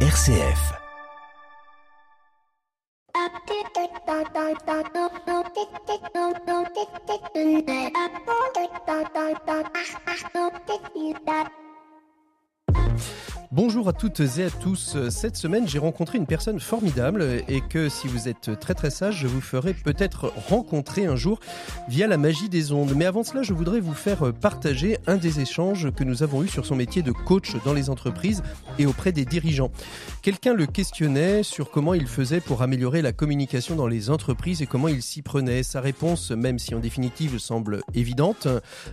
RCF. Bonjour à toutes et à tous. Cette semaine, j'ai rencontré une personne formidable et que si vous êtes très très sage, je vous ferai peut-être rencontrer un jour via la magie des ondes. Mais avant cela, je voudrais vous faire partager un des échanges que nous avons eu sur son métier de coach dans les entreprises et auprès des dirigeants. Quelqu'un le questionnait sur comment il faisait pour améliorer la communication dans les entreprises et comment il s'y prenait. Sa réponse, même si en définitive semble évidente,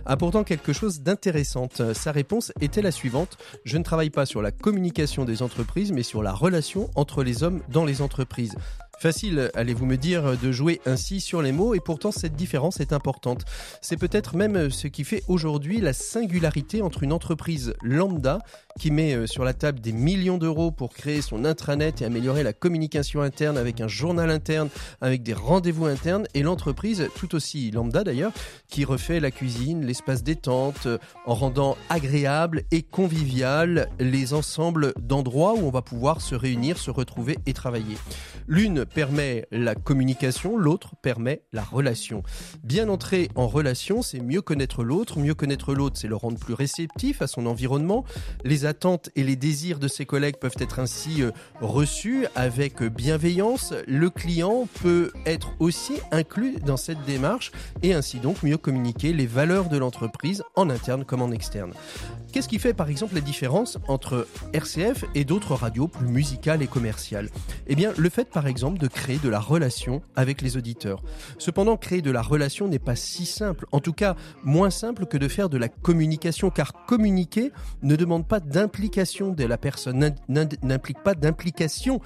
a pourtant quelque chose d'intéressant. Sa réponse était la suivante. Je ne travaille pas sur la communication des entreprises, mais sur la relation entre les hommes dans les entreprises. Facile, allez-vous me dire, de jouer ainsi sur les mots, et pourtant cette différence est importante. C'est peut-être même ce qui fait aujourd'hui la singularité entre une entreprise lambda qui met euh, sur la table des millions d'euros pour créer son intranet et améliorer la communication interne avec un journal interne, avec des rendez-vous internes, et l'entreprise tout aussi lambda d'ailleurs, qui refait la cuisine, l'espace détente, euh, en rendant agréable et convivial les ensembles d'endroits où on va pouvoir se réunir, se retrouver et travailler. L'une permet la communication, l'autre permet la relation. Bien entrer en relation, c'est mieux connaître l'autre. Mieux connaître l'autre, c'est le rendre plus réceptif à son environnement. Les attentes et les désirs de ses collègues peuvent être ainsi euh, reçus avec bienveillance. Le client peut être aussi inclus dans cette démarche et ainsi donc mieux communiquer les valeurs de l'entreprise en interne comme en externe. Qu'est-ce qui fait par exemple la différence entre RCF et d'autres radios plus musicales et commerciales? Eh bien, le fait par exemple de créer de la relation avec les auditeurs. Cependant, créer de la relation n'est pas si simple, en tout cas moins simple que de faire de la communication, car communiquer ne demande pas d'implication de la personne, n'implique pas d'implication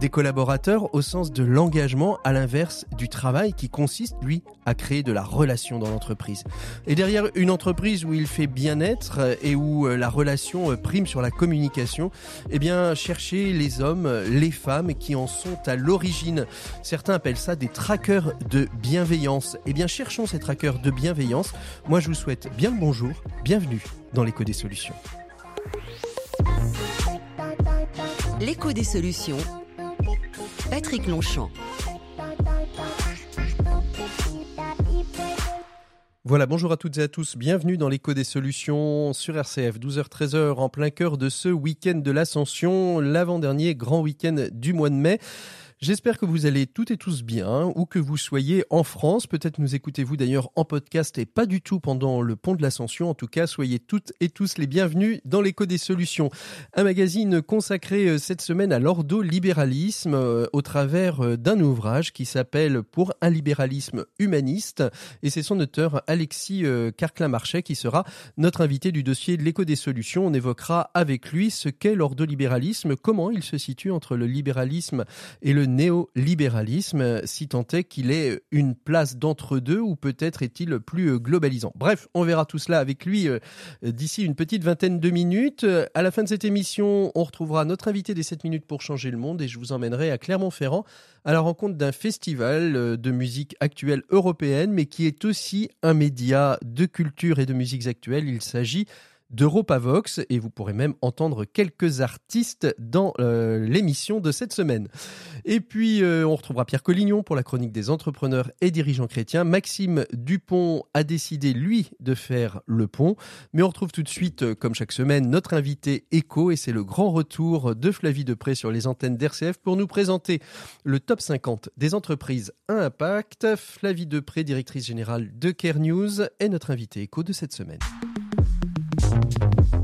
des collaborateurs au sens de l'engagement, à l'inverse du travail qui consiste, lui, à créer de la relation dans l'entreprise. Et derrière une entreprise où il fait bien-être et où euh, la relation euh, prime sur la communication, eh bien, chercher les hommes, les femmes qui en sont à l'origine Certains appellent ça des trackers de bienveillance. Eh bien, cherchons ces trackers de bienveillance. Moi, je vous souhaite bien le bonjour, bienvenue dans l'écho des solutions. L'écho des solutions. Patrick Longchamp. Voilà, bonjour à toutes et à tous, bienvenue dans l'écho des solutions sur RCF, 12h-13h en plein cœur de ce week-end de l'Ascension, l'avant-dernier grand week-end du mois de mai. J'espère que vous allez toutes et tous bien, ou que vous soyez en France. Peut-être nous écoutez-vous d'ailleurs en podcast et pas du tout pendant le pont de l'Ascension. En tout cas, soyez toutes et tous les bienvenus dans l'écho des solutions. Un magazine consacré euh, cette semaine à l'ordolibéralisme euh, au travers euh, d'un ouvrage qui s'appelle Pour un libéralisme humaniste. Et c'est son auteur Alexis Carclin-Marchais qui sera notre invité du dossier de l'écho des solutions. On évoquera avec lui ce qu'est l'ordolibéralisme, comment il se situe entre le libéralisme et le néolibéralisme, si tant est qu'il ait une place d'entre-deux ou peut-être est-il plus globalisant. Bref, on verra tout cela avec lui euh, d'ici une petite vingtaine de minutes. À la fin de cette émission, on retrouvera notre invité des 7 minutes pour changer le monde et je vous emmènerai à Clermont-Ferrand à la rencontre d'un festival euh, de musique actuelle européenne mais qui est aussi un média de culture et de musiques actuelles. Il s'agit d'Europavox et vous pourrez même entendre quelques artistes dans euh, l'émission de cette semaine. Et puis euh, on retrouvera Pierre Collignon pour la chronique des entrepreneurs et dirigeants chrétiens. Maxime Dupont a décidé lui de faire le pont, mais on retrouve tout de suite euh, comme chaque semaine notre invité Echo et c'est le grand retour de Flavie Depré sur les antennes d'RCF pour nous présenter le top 50 des entreprises à impact. Flavie Depré, directrice générale de Care News, est notre invité Echo de cette semaine.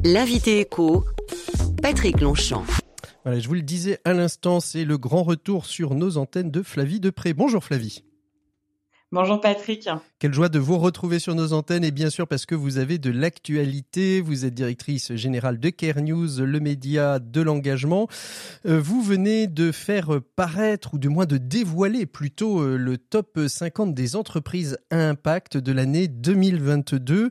L'invité écho, Patrick Longchamp. Voilà, je vous le disais à l'instant, c'est le grand retour sur nos antennes de Flavie Depré. Bonjour Flavie. Bonjour Patrick. Quelle joie de vous retrouver sur nos antennes et bien sûr parce que vous avez de l'actualité. Vous êtes directrice générale de Care News, le média de l'engagement. Euh, vous venez de faire paraître ou du moins de dévoiler plutôt euh, le top 50 des entreprises à impact de l'année 2022.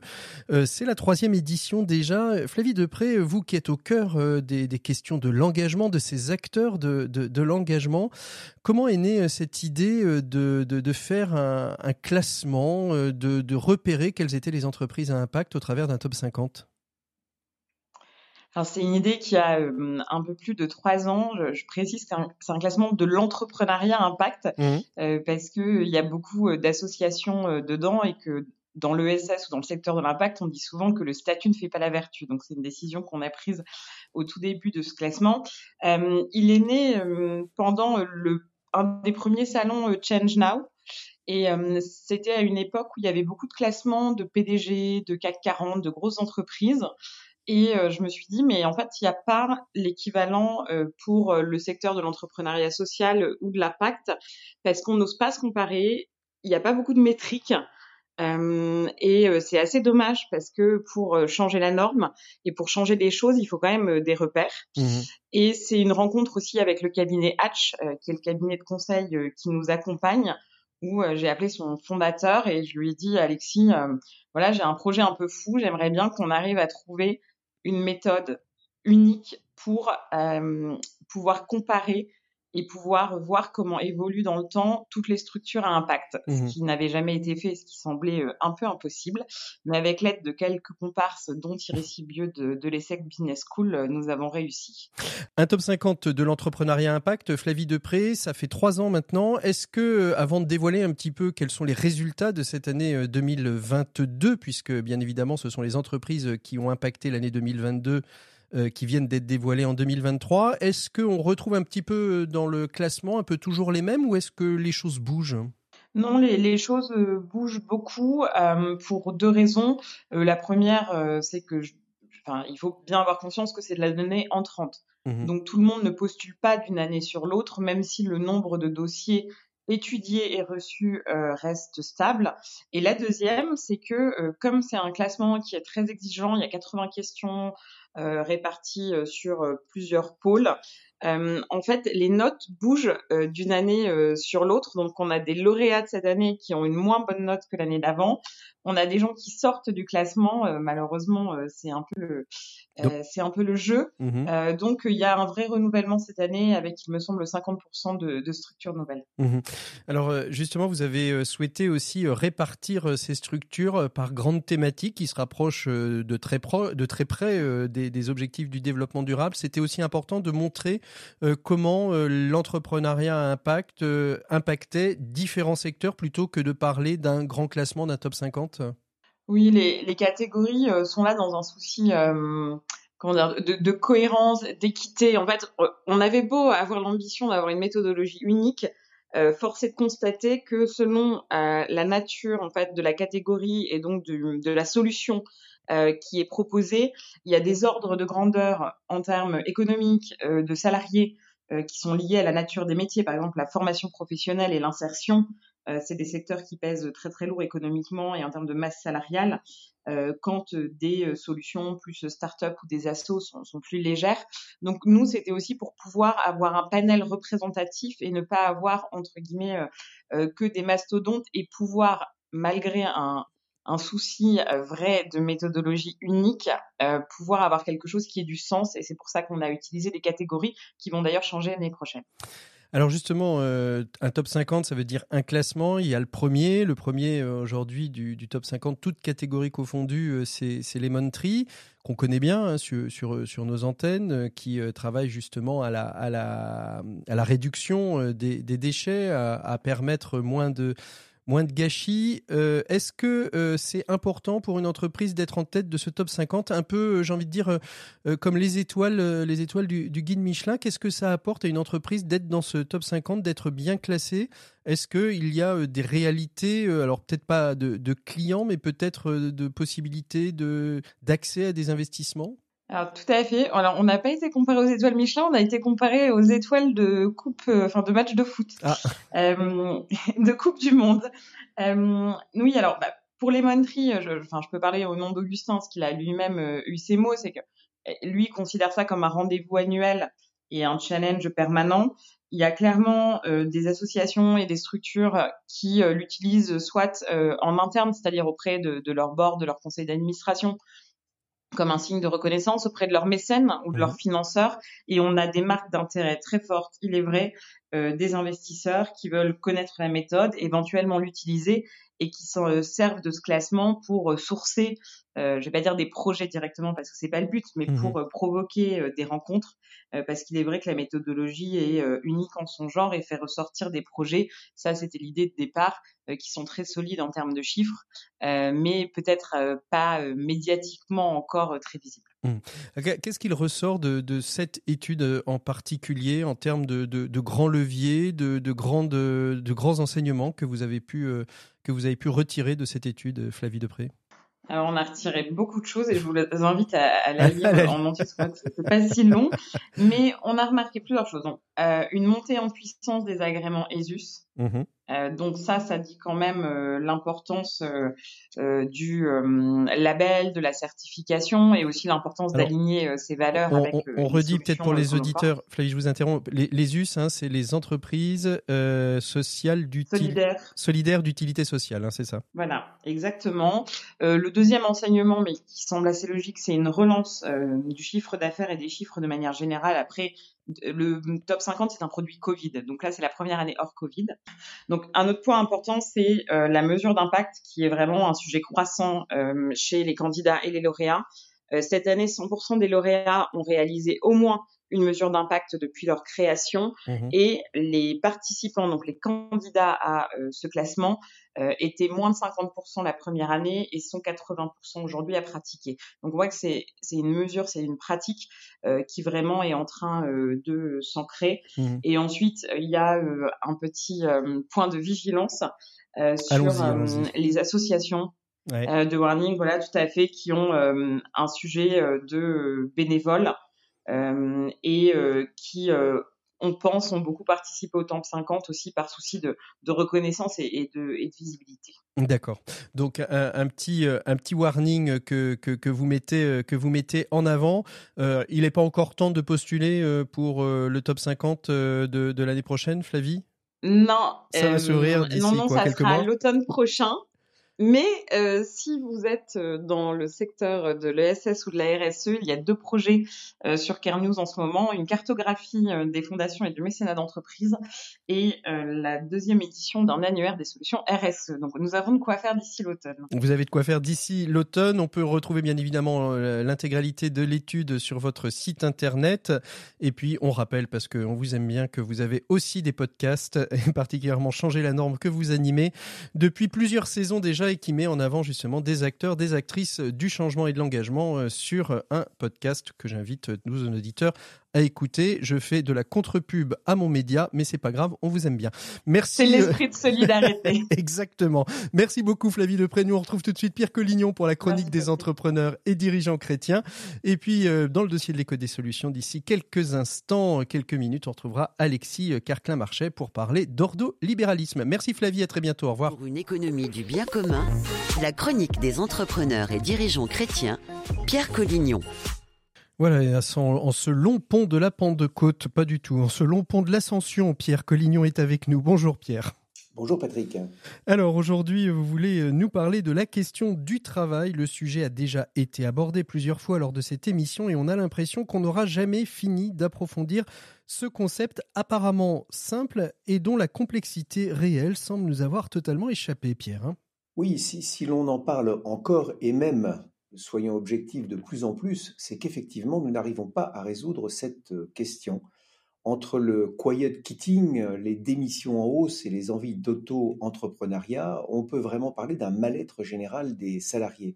Euh, c'est la troisième édition déjà. Flavie Depré, vous qui êtes au cœur des, questions de l'engagement, de ces acteurs de, l'engagement, comment est née cette idée de, faire un, classement, euh, de, repérer quelles étaient les entreprises à impact au travers d'un top 50 Alors c'est une idée qui a un peu plus de trois ans. Je, précise que c'est un, classement de l'entrepreneuriat impact mmh. parce que il y a beaucoup d'associations dedans et que dans l'ESS ou dans le secteur de l'impact, on dit souvent que le statut ne fait pas la vertu. Donc c'est une décision qu'on a prise au tout début de ce classement. Euh, il est né euh, pendant le, un des premiers salons euh, Change Now. Et c'était à une époque où il y avait beaucoup de classements de PDG, de CAC 40, de grosses entreprises. Et je me suis dit, mais en fait, il n'y a pas l'équivalent pour le secteur de l'entrepreneuriat social ou de l'impact, parce qu'on n'ose pas se comparer. Il n'y a pas beaucoup de métriques. Euh, et euh, c'est assez dommage parce que pour euh, changer la norme et pour changer les choses, il faut quand même des repères. Mmh et c'est une rencontre aussi avec le cabinet Hatch, qui est le cabinet de conseil qui nous accompagne, où j'ai appelé son fondateur et je lui ai dit, Alexis, voilà, j'ai un projet un peu fou, j'aimerais bien qu'on arrive à trouver une méthode unique pour pouvoir comparer et pouvoir voir comment évoluent dans le temps toutes les structures à impact, ce mmh qui n'avait jamais été fait, ce qui semblait euh, un peu impossible. Mais avec l'aide de quelques comparses, dont Thierry Sibieux de, de l'ESSEC Business School, euh, nous avons réussi. Un top 50 de l'entrepreneuriat impact, Flavie Depré, ça fait trois ans maintenant. Est-ce que, euh, avant de dévoiler un petit peu quels sont les résultats de cette année 2022, puisque bien évidemment ce sont les entreprises qui ont impacté l'année 2022, euh, qui viennent d'être dévoilés en 2023. Est-ce qu'on retrouve un petit peu euh, dans le classement un peu toujours les mêmes ou est-ce que les choses bougent? Non, les, choses euh, bougent beaucoup pour deux raisons. la première, c'est que il faut bien avoir conscience que c'est de la donnée entrante. Mmh Donc tout le monde ne postule pas d'une année sur l'autre, même si le nombre de dossiers étudiés et reçus reste stable. Et la deuxième, c'est que comme c'est un classement qui est très exigeant, il y a 80 questions, euh, répartis euh, sur euh, plusieurs pôles. En fait, les notes bougent d'une année sur l'autre. Donc, on a des lauréats de cette année qui ont une moins bonne note que l'année d'avant. On a des gens qui sortent du classement. malheureusement, c'est un peu, c'est un peu le jeu. Mmh donc, il y a un vrai renouvellement cette année avec, il me semble, 50% de, de, structures nouvelles. Mmh Alors, justement, vous avez souhaité aussi répartir ces structures par grandes thématiques qui se rapprochent de très, pro de très près des des, objectifs du développement durable, c'était aussi important de montrer euh, comment euh, l'entrepreneuriat impact, euh, impactait différents secteurs plutôt que de parler d'un grand classement d'un top 50 Oui, les, catégories sont là dans un souci de, cohérence, d'équité. En fait, on avait beau avoir l'ambition d'avoir une méthodologie unique, force est de constater que selon la nature en fait de la catégorie et donc de la solution euh, qui est proposé. Il y a des ordres de grandeur en termes économiques euh, de salariés euh, qui sont liés à la nature des métiers, par exemple la formation professionnelle et l'insertion. c'est des secteurs qui pèsent très très lourd économiquement et en termes de masse salariale. quand des solutions plus start-up ou des assos sont, sont plus légères. Donc nous, c'était aussi pour pouvoir avoir un panel représentatif et ne pas avoir entre guillemets que des mastodontes et pouvoir malgré un, un souci euh, vrai de méthodologie unique, euh, pouvoir avoir quelque chose qui ait du sens. Et c'est pour ça qu'on a utilisé des catégories qui vont d'ailleurs changer l'année prochaine. Alors justement, euh, un top 50, ça veut dire un classement. Il y a le premier. Le premier aujourd'hui du, top 50, toutes catégories confondues, c'est Lemon Tree, qu'on connaît bien hein, sur, sur, nos antennes, qui travaille justement à la, à la, à la réduction des, déchets, à permettre moins de moins de gâchis. Euh, est-ce que euh, c'est important pour une entreprise d'être en tête de ce top 50 Un peu, euh, j'ai envie de dire, comme les étoiles, les étoiles du, guide Michelin. Qu'est-ce que ça apporte à une entreprise d'être dans ce top 50, d'être bien classée? Est-ce qu'il y a des réalités, alors peut-être pas de, de, clients, mais peut-être de possibilités d'accès à des investissements? Alors tout à fait. Alors on n'a pas été comparé aux étoiles Michelin, on a été comparé aux étoiles de coupe, euh, enfin de match de foot, ah. euh, de coupe du monde. Euh, oui, alors bah, pour les Tree, je, enfin je peux parler au nom d'Augustin, ce qu'il a lui-même eu ses mots, c'est que lui considère ça comme un rendez-vous annuel et un challenge permanent. Il y a clairement des associations et des structures qui l'utilisent soit en interne, c'est-à-dire auprès de, de leur board, de leur conseil d'administration, comme un signe de reconnaissance auprès de leurs mécènes ou de leurs mhm. financeurs. Et on a des marques d'intérêt très fortes, il est vrai, euh, des investisseurs qui veulent connaître la méthode, éventuellement l'utiliser et qui s'en servent de ce classement pour sourcer, je vais pas dire des projets directement parce que c'est pas le but, mais mmh pour provoquer des rencontres parce qu'il est vrai que la méthodologie est unique en son genre et fait ressortir des projets. Ça, c'était l'idée de départ, qui sont très solides en termes de chiffres, mais peut-être pas médiatiquement encore très visibles. Mmh. Qu'est-ce qu'il ressort de, cette étude en particulier en termes de, grands leviers, de, de grands enseignements que vous avez pu, que vous avez pu retirer de cette étude, Flavie Depré alors, on a retiré beaucoup de choses et je vous invite à, la lire en entier, c'est pas si long. Mais on a remarqué plusieurs choses. Donc, euh, une montée en puissance des agréments ESUS. Mmh euh, donc ça, ça dit quand même euh, l'importance euh, du label, de la certification et aussi l'importance d'aligner ces valeurs on, avec. On, redit peut-être pour les auditeurs, Flavie, je vous interromps. Les, les US, hein, c'est les entreprises sociales d'utilité solidaires d'utilité sociale, hein, c'est ça. Voilà, exactement. le deuxième enseignement, mais qui semble assez logique, c'est une relance du chiffre d'affaires et des chiffres de manière générale après le top 50, c'est un produit Covid. Donc là, c'est la première année hors Covid. Donc un autre point important, c'est euh, la mesure d'impact qui est vraiment un sujet croissant euh, chez les candidats et les lauréats. Euh, cette année, 100% des lauréats ont réalisé au moins une mesure d'impact depuis leur création mmh et les participants, donc les candidats à ce classement, euh, étaient moins de 50% la première année et sont 80% aujourd'hui à pratiquer. Donc on voit que c'est une mesure, c'est une pratique euh, qui vraiment est en train euh, de s'ancrer. Mmh et ensuite, il y a un petit point de vigilance sur les associations de warning, voilà, tout à fait, qui ont un sujet de bénévoles et qui on pense, ont beaucoup participé au Temple 50 aussi par souci de, reconnaissance et, de, visibilité. D'accord. Donc un, petit, un petit warning que, que, vous mettez, que vous mettez en avant. il n'est pas encore temps de postuler pour le top 50 de, de l'année prochaine, Flavie? Non. Ça va sourire d'ici Non, non, ça sera l'automne prochain. Mais euh, si vous êtes euh, dans le secteur de l'ESS ou de la RSE, il y a deux projets euh, sur News en ce moment, une cartographie des fondations et du mécénat d'entreprise et la deuxième édition d'un annuaire des solutions RSE. Donc nous avons de quoi faire d'ici l'automne. Vous avez de quoi faire d'ici l'automne. On peut retrouver bien évidemment l'intégralité de l'étude sur votre site internet. Et puis on rappelle, parce qu'on vous aime bien, que vous avez aussi des podcasts, particulièrement Changer la norme que vous animez depuis plusieurs saisons déjà qui met en avant justement des acteurs, des actrices du changement et de l'engagement euh, sur un podcast que j'invite nos auditeurs à écouter. Je fais de la contre-pub à mon média, mais c'est pas grave, on vous aime bien. Merci. C'est l'esprit de solidarité. Exactement. Merci beaucoup Flavie Lepré. Nous on retrouve tout de suite Pierre Collignon pour la chronique des entrepreneurs et dirigeants chrétiens. Et puis euh, dans le dossier de l'éco des solutions, d'ici quelques instants, quelques minutes, on retrouvera Alexis Carclin-Marchais pour parler d'ordo-libéralisme. Merci Flavie, à très bientôt. Au revoir. Pour une économie du bien commun, la chronique des entrepreneurs et dirigeants chrétiens, Pierre Collignon. Voilà, en ce long pont de la Pentecôte, pas du tout, en ce long pont de l'Ascension, Pierre Collignon est avec nous. Bonjour Pierre. Bonjour Patrick. Alors aujourd'hui, vous voulez nous parler de la question du travail. Le sujet a déjà été abordé plusieurs fois lors de cette émission et on a l'impression qu'on n'aura jamais fini d'approfondir ce concept apparemment simple et dont la complexité réelle semble nous avoir totalement échappé, Pierre. Hein. oui, si, si l'on en parle encore et même soyons objectifs de plus en plus, c'est qu'effectivement, nous n'arrivons pas à résoudre cette euh, question. Entre le quiet quitting, les démissions en hausse et les envies d'auto-entrepreneuriat, on peut vraiment parler d'un mal-être général des salariés.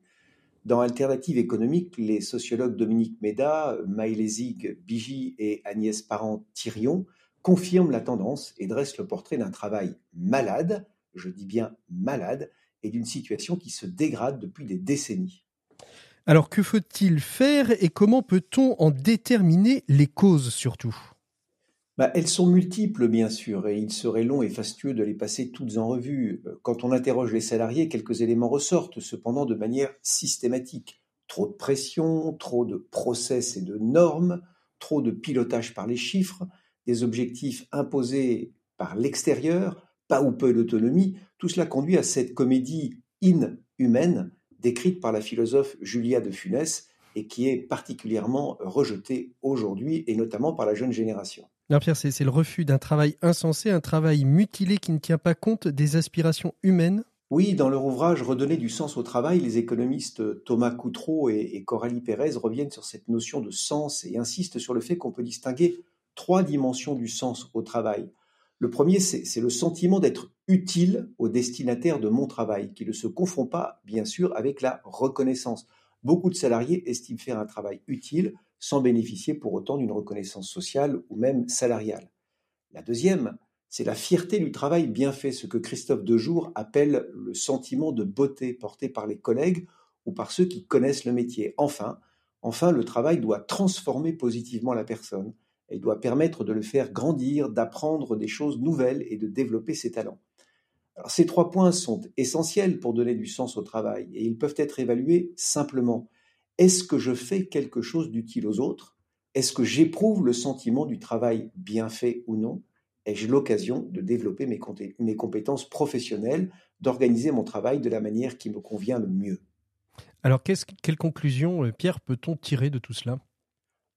Dans Alternative économique, les sociologues Dominique Méda, Maëlle Zig, Bigi et Agnès Parent-Thirion confirment la tendance et dressent le portrait d'un travail malade, je dis bien malade, et d'une situation qui se dégrade depuis des décennies. Alors que faut-il faire et comment peut-on en déterminer les causes surtout? Bah, elles sont multiples, bien sûr, et il serait long et fastueux de les passer toutes en revue. Quand on interroge les salariés, quelques éléments ressortent, cependant de manière systématique. Trop de pression, trop de process et de normes, trop de pilotage par les chiffres, des objectifs imposés par l'extérieur, pas ou peu d'autonomie, tout cela conduit à cette comédie inhumaine décrite par la philosophe Julia de Funès et qui est particulièrement rejetée aujourd'hui et notamment par la jeune génération. Pierre, c'est le refus d'un travail insensé, un travail mutilé qui ne tient pas compte des aspirations humaines? Oui, dans leur ouvrage Redonner du sens au travail, les économistes Thomas Coutreau et, Coralie Pérez reviennent sur cette notion de sens et insistent sur le fait qu'on peut distinguer trois dimensions du sens au travail. Le premier, c'est le sentiment d'être utile au destinataire de mon travail, qui ne se confond pas, bien sûr, avec la reconnaissance. Beaucoup de salariés estiment faire un travail utile sans bénéficier pour autant d'une reconnaissance sociale ou même salariale. La deuxième, c'est la fierté du travail bien fait, ce que Christophe Dejour appelle le sentiment de beauté porté par les collègues ou par ceux qui connaissent le métier. Enfin, enfin, le travail doit transformer positivement la personne et doit permettre de le faire grandir, d'apprendre des choses nouvelles et de développer ses talents. Ces trois points sont essentiels pour donner du sens au travail et ils peuvent être évalués simplement. Est-ce que je fais quelque chose d'utile aux autres? Est-ce que j'éprouve le sentiment du travail bien fait ou non? Ai-je l'occasion de développer mes, mes compétences professionnelles, d'organiser mon travail de la manière qui me convient le mieux? Alors, quelle conclusion, euh, Pierre, peut-on tirer de tout cela?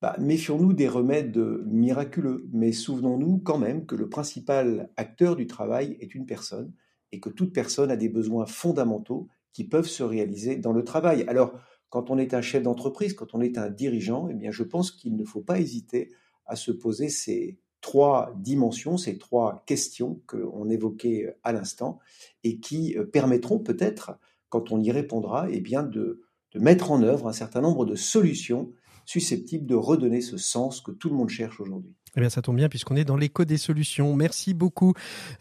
Bah, méfions-nous des remèdes miraculeux, mais souvenons-nous quand même que le principal acteur du travail est une personne et que toute personne a des besoins fondamentaux qui peuvent se réaliser dans le travail. Alors, quand on est un chef d'entreprise, quand on est un dirigeant, eh bien, je pense qu'il ne faut pas hésiter à se poser ces trois dimensions, ces trois questions qu'on évoquait à l'instant et qui euh, permettront peut-être, quand on y répondra, eh bien, de mettre en œuvre un certain nombre de solutions susceptible de redonner ce sens que tout le monde cherche aujourd'hui. Eh bien, ça tombe bien puisqu'on est dans l'écho des solutions. Merci beaucoup,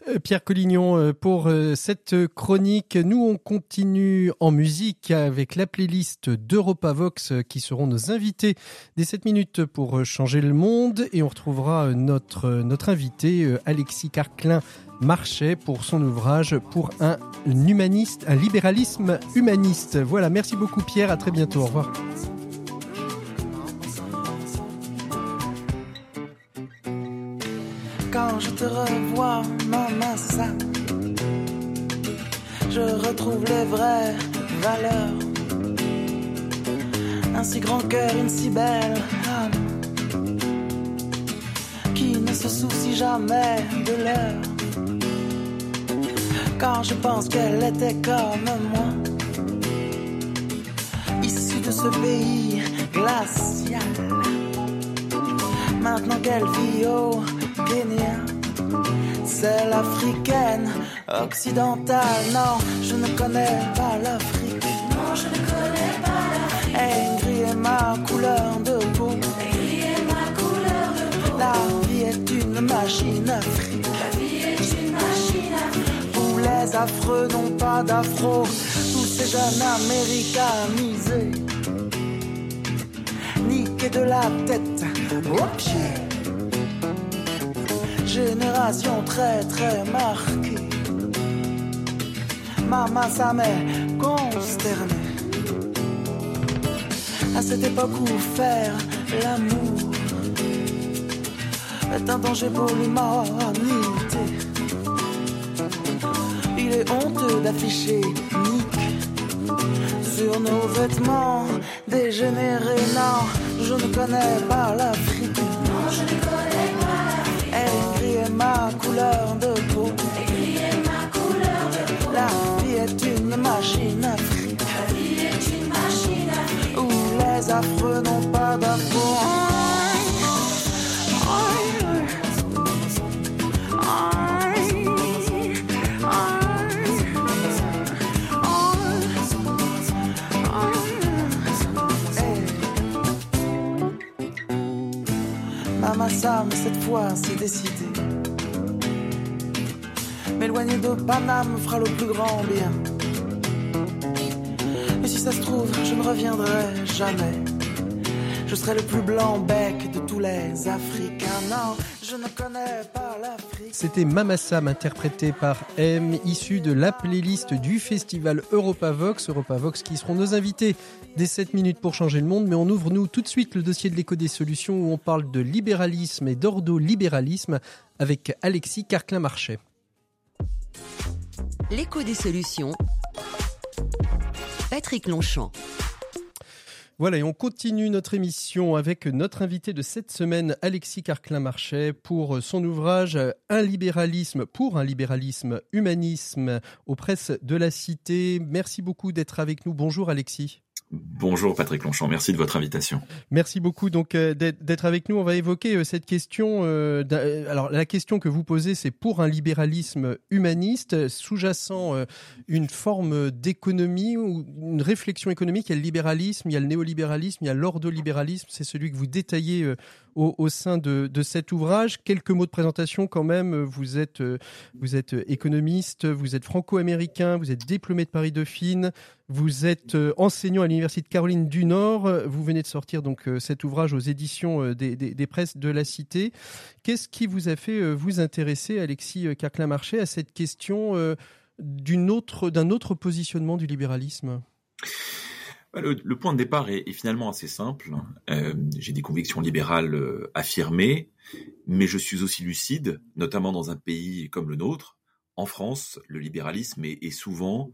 euh, Pierre Collignon, euh, pour euh, cette chronique. Nous, on continue en musique avec la playlist d'EuropaVox qui seront nos invités des 7 minutes pour changer le monde. Et on retrouvera notre, notre invité, Alexis Carclin Marchais, pour son ouvrage pour un humaniste, un libéralisme humaniste. Voilà, merci beaucoup, Pierre. À très bientôt. Au revoir. Quand je te revois, maman, c'est ça. Je retrouve les vraies valeurs. Un si grand cœur, une si belle âme. Qui ne se soucie jamais de l'heure. Quand je pense qu'elle était comme moi. Issue de ce pays glacial. Maintenant qu'elle vit au c'est l'africaine occidentale. Non, je ne connais pas l'Afrique. Non, je ne connais pas l'Afrique. Elle gris ma couleur de peau. Et ma couleur de peau. La vie est une machine afrique. La vie est une machine afrique. Où les affreux n'ont pas d'afro. Tous ces jeunes américanisés. Niqués de la tête aux pieds génération très très marquée. Maman, ça m'est consterné. À cette époque où faire l'amour est un danger pour l'humanité. Il est honteux d'afficher Nick sur nos vêtements dégénérés. Non, je ne connais pas. Non, c'est décidé. M'éloigner de Paname fera le plus grand bien. Et si ça se trouve, je ne reviendrai jamais. Je serai le plus blanc bec de tous les Africains. Non, je ne connais pas C'était Mamassam interprété par M, issu de la playlist du festival Europavox. Europavox qui seront nos invités des 7 minutes pour changer le monde. Mais on ouvre nous tout de suite le dossier de l'écho des solutions où on parle de libéralisme et d'ordolibéralisme avec Alexis Carclin-Marchais. L'écho des solutions. Patrick Longchamp. Voilà, et on continue notre émission avec notre invité de cette semaine, Alexis Carclin-Marchais, pour son ouvrage Un libéralisme pour un libéralisme humanisme aux presses de la Cité. Merci beaucoup d'être avec nous. Bonjour Alexis. Bonjour Patrick Longchamp, merci de votre invitation. Merci beaucoup donc euh, d'être avec nous. On va évoquer euh, cette question. Euh, alors la question que vous posez, c'est pour un libéralisme humaniste, sous-jacent une forme d'économie ou une réflexion économique. Il y a le libéralisme, il y a le néolibéralisme, il y a l'ordolibéralisme. C'est celui que vous détaillez au, sein de, cet ouvrage. Quelques mots de présentation quand même. Vous êtes, économiste, vous êtes franco-américain, vous êtes diplômé de Paris Dauphine, vous êtes enseignant à l'Université de Caroline du Nord. Vous venez de sortir donc cet ouvrage aux éditions des, presses de la Cité. Qu'est-ce qui vous a fait vous intéresser, Alexis Carclin-Marché, à cette question d'un autre positionnement du libéralisme? Bah, le, point de départ est, finalement assez simple. Euh, j'ai des convictions libérales euh, affirmées, mais je suis aussi lucide, notamment dans un pays comme le nôtre. En France, le libéralisme est, souvent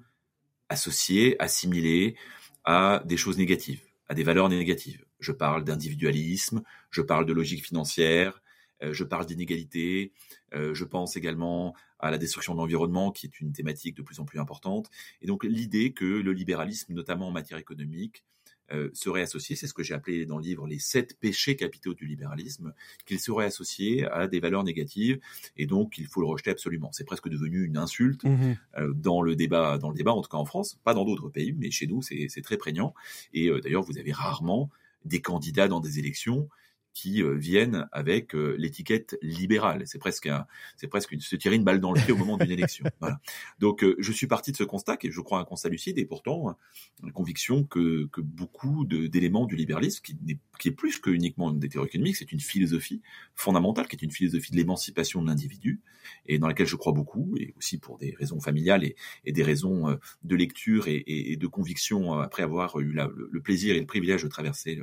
associé, assimilé à des choses négatives, à des valeurs négatives. Je parle d'individualisme, je parle de logique financière, euh, je parle d'inégalité, je pense également à la destruction de l'environnement, qui est une thématique de plus en plus importante. Et donc l'idée que le libéralisme, notamment en matière économique, euh, serait associé, c'est ce que j'ai appelé dans le livre les sept péchés capitaux du libéralisme, qu'il serait associé à des valeurs négatives et donc il faut le rejeter absolument. C'est presque devenu une insulte mmh euh, dans le débat, dans le débat en tout cas en France, pas dans d'autres pays, mais chez nous c'est très prégnant. Et euh, d'ailleurs vous avez rarement des candidats dans des élections qui euh, viennent avec euh, l'étiquette libérale. C'est presque un, c'est presque une, se tirer une balle dans le pied au moment d'une élection. Voilà. Donc euh, je suis parti de ce constat qui est, je crois, un constat lucide et pourtant une conviction que, que beaucoup d'éléments du libéralisme, qui, est, qui est plus que uniquement une théories économiques, c'est une philosophie fondamentale, qui est une philosophie de l'émancipation de l'individu et dans laquelle je crois beaucoup et aussi pour des raisons familiales et, et des raisons de lecture et, et, de conviction après avoir eu la, le, plaisir et le privilège de traverser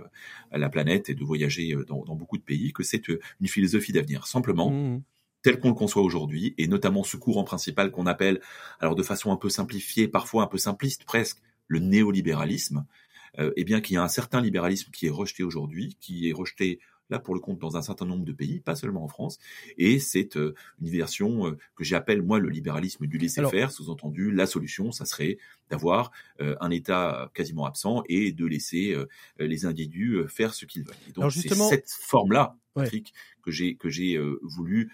la planète et de voyager dans dans, beaucoup de pays, que c'est euh, une philosophie d'avenir. Simplement, mmh. tel qu'on le conçoit aujourd'hui, et notamment ce courant principal qu'on appelle, alors de façon un peu simplifiée, parfois un peu simpliste presque, le néolibéralisme, euh, eh bien qu'il y a un certain libéralisme qui est rejeté aujourd'hui, qui est rejeté là pour le compte dans un certain nombre de pays, pas seulement en France, et c'est euh, une version euh, que j'appelle moi le libéralisme du laisser-faire, sous-entendu la solution, ça serait d'avoir euh, un État quasiment absent et de laisser les individus faire ce qu'ils veulent. Et donc c'est cette forme-là, Patrick, que j'ai que j'ai voulu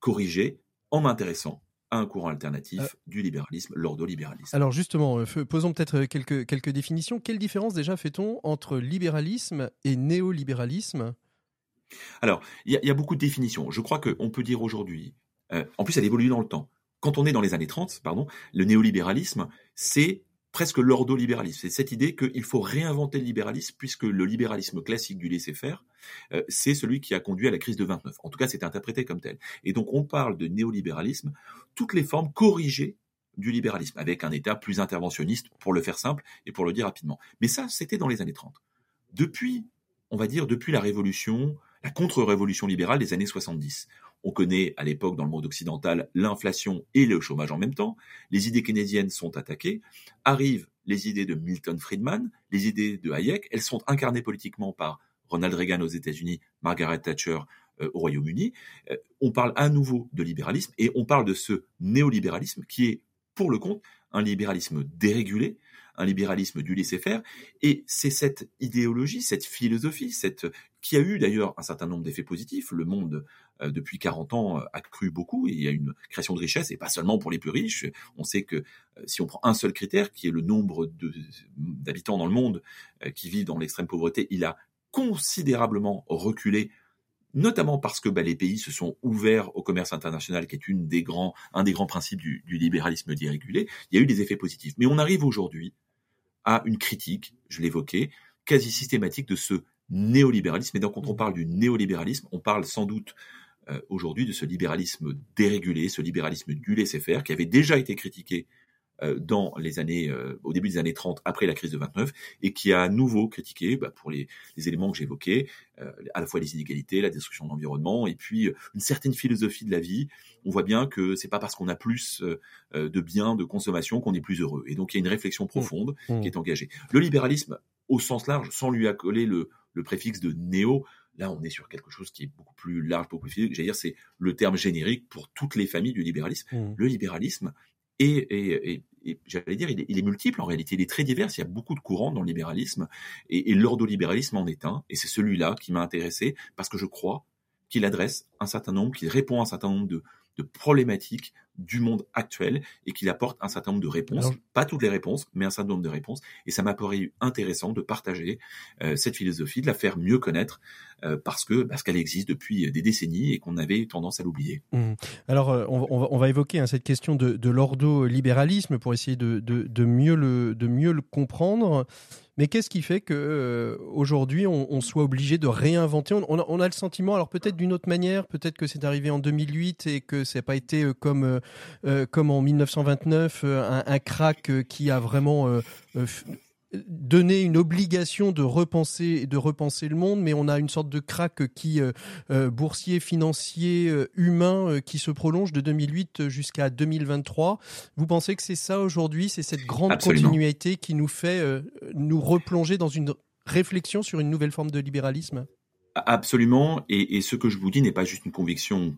corriger en m'intéressant à un courant alternatif euh. du libéralisme, l'ordolibéralisme. Alors justement, euh, posons peut-être euh, quelques, quelques définitions. Quelle différence déjà fait-on entre libéralisme et néolibéralisme? Alors, il y, a beaucoup de définitions. Je crois qu'on peut dire aujourd'hui, en plus elle évolue dans le temps. Quand on est dans les années 30, pardon, le néolibéralisme, c'est presque l'ordolibéralisme. C'est cette idée qu'il faut réinventer le libéralisme puisque le libéralisme classique du laisser-faire, euh, c'est celui qui a conduit à la crise de 29. En tout cas, c'est interprété comme tel. Et donc, on parle de néolibéralisme, toutes les formes corrigées du libéralisme, avec un État plus interventionniste, pour le faire simple et pour le dire rapidement. Mais ça, c'était dans les années 30. Depuis, on va dire, depuis la révolution, la contre-révolution libérale des années 70, on connaît à l'époque dans le monde occidental l'inflation et le chômage en même temps. Les idées keynésiennes sont attaquées. Arrivent les idées de Milton Friedman, les idées de Hayek. Elles sont incarnées politiquement par Ronald Reagan aux États-Unis, Margaret Thatcher euh, au Royaume-Uni. Euh, on parle à nouveau de libéralisme et on parle de ce néolibéralisme qui est, pour le compte, un libéralisme dérégulé, un libéralisme du laisser-faire. Et c'est cette idéologie, cette philosophie, cette qui a eu d'ailleurs un certain nombre d'effets positifs. Le monde, euh, depuis 40 ans, a cru beaucoup il y a une création de richesse, et pas seulement pour les plus riches. On sait que euh, si on prend un seul critère, qui est le nombre d'habitants dans le monde euh, qui vivent dans l'extrême pauvreté, il a considérablement reculé notamment parce que bah, les pays se sont ouverts au commerce international, qui est une des grands, un des grands principes du, du libéralisme dérégulé. Il y a eu des effets positifs. Mais on arrive aujourd'hui à une critique, je l'évoquais, quasi systématique de ce néolibéralisme. Et donc, quand on parle du néolibéralisme, on parle sans doute euh, aujourd'hui de ce libéralisme dérégulé, ce libéralisme du laisser-faire, qui avait déjà été critiqué euh, dans les années, euh, au début des années 30, après la crise de 29, et qui a à nouveau critiqué, bah, pour les, les, éléments que j'évoquais, euh, à la fois les inégalités, la destruction de l'environnement, et puis une certaine philosophie de la vie. On voit bien que c'est pas parce qu'on a plus de biens de consommation qu'on est plus heureux. Et donc il y a une réflexion mmh. profonde mmh. qui est engagée. Le libéralisme au sens large, sans lui accoler le, le préfixe de néo. Là, on est sur quelque chose qui est beaucoup plus large, beaucoup plus. J'allais dire, c'est le terme générique pour toutes les familles du libéralisme. Mmh. Le libéralisme est, est, est- est- j'allais dire, il est, il est multiple en réalité. Il est très divers. Il y a beaucoup de courants dans le libéralisme et, et l'ordolibéralisme en est un. Et c'est celui-là qui m'a intéressé parce que je crois qu'il adresse un certain nombre, qu'il répond à un certain nombre de, de problématiques du monde actuel et qu'il apporte un certain nombre de réponses, Alors- pas toutes les réponses, mais un certain nombre de réponses. Et ça m'a paru intéressant de partager euh, cette philosophie, de la faire mieux connaître, euh, parce que parce qu'elle existe depuis des décennies et qu'on avait tendance à l'oublier. Mmh. Alors, euh, on, va- on va, on va évoquer hein, cette question de, de l'ordo-libéralisme pour essayer de, de, de mieux le, de mieux le comprendre. Mais qu'est-ce qui fait que euh, aujourd'hui on, soit obligé de réinventer? On, a, le sentiment, alors peut-être d'une autre manière, peut-être que c'est arrivé en 2008 et que ça n'a pas été euh, comme euh, euh, comme en 1929 euh, un, un crack qui a vraiment donné une obligation de repenser de repenser le monde, mais on a une sorte de crack qui euh, euh, boursier, financier, euh, humain euh, qui se prolonge de 2008 jusqu'à 2023. Vous pensez que c'est ça aujourd'hui? C'est cette grande Absolument. continuité qui nous fait euh, nous replonger dans une réflexion sur une nouvelle forme de libéralisme? Absolument. Et, et ce que je vous dis n'est pas juste une conviction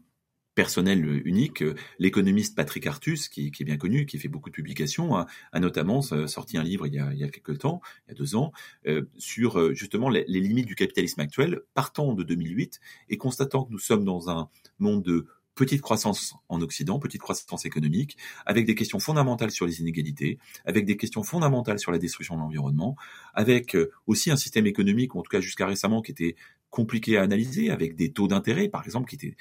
personnelle euh, unique. L'économiste Patrick Artus, qui, est bien connu, qui fait beaucoup de publications, a, notamment euh, sorti un livre il y a, quelques temps, il y a deux ans, euh, sur euh, justement les, limites du capitalisme actuel, partant de 2008 et constatant que nous sommes dans un monde de petite croissance en Occident, petite croissance économique, avec des questions fondamentales sur les inégalités, avec des questions fondamentales sur la destruction de l'environnement, avec euh, aussi un système économique, en tout cas jusqu'à récemment, qui était compliqué à analyser, avec des taux d'intérêt, par exemple, qui étaient,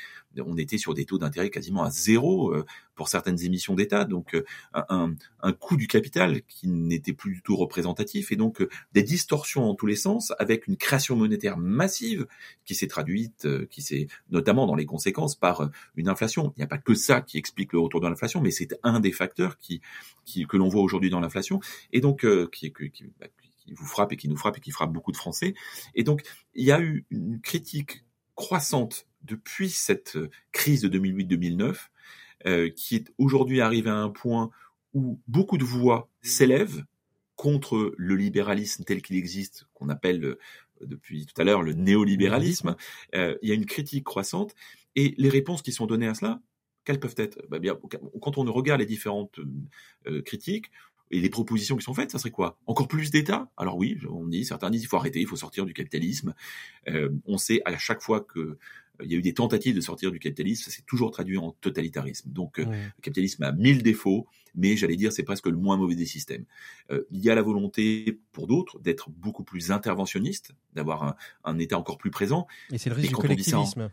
on était sur des taux d'intérêt quasiment à zéro euh, pour certaines émissions d'État, donc euh, un, un coût du capital qui n'était plus du tout représentatif, et donc euh, des distorsions en tous les sens, avec une création monétaire massive qui s'est traduite, qui s'est notamment dans les conséquences par une inflation. Il n'y a pas que ça qui explique le retour de l'inflation, mais c'est un des facteurs qui, qui que l'on voit aujourd'hui dans l'inflation, et donc qui, qui, qui, bah, qui vous frappe et qui nous frappe et qui frappe beaucoup de Français. Et donc il y a eu une critique croissante depuis cette euh, crise de 2008-2009, euh, qui est aujourd'hui arrivée à un point où beaucoup de voix s'élèvent contre le libéralisme tel qu'il existe, qu'on appelle euh, depuis tout à l'heure le néolibéralisme. Euh, il y a une critique croissante et les réponses qui sont données à cela, quelles peuvent être? Bah bien, Quand on regarde les différentes critiques, et les propositions qui sont faites, ça serait quoi? Encore plus d'État? Alors oui, on dit, certains disent il faut arrêter, il faut sortir du capitalisme. Euh, on sait à chaque fois que euh, il y a eu des tentatives de sortir du capitalisme, ça s'est toujours traduit en totalitarisme. Donc euh, le capitalisme a mille défauts, mais j'allais dire c'est presque le moins mauvais des systèmes. Euh, il y a la volonté pour d'autres d'être beaucoup plus interventionniste, d'avoir un, un État encore plus présent. Et c'est le risque du en- collectivisme.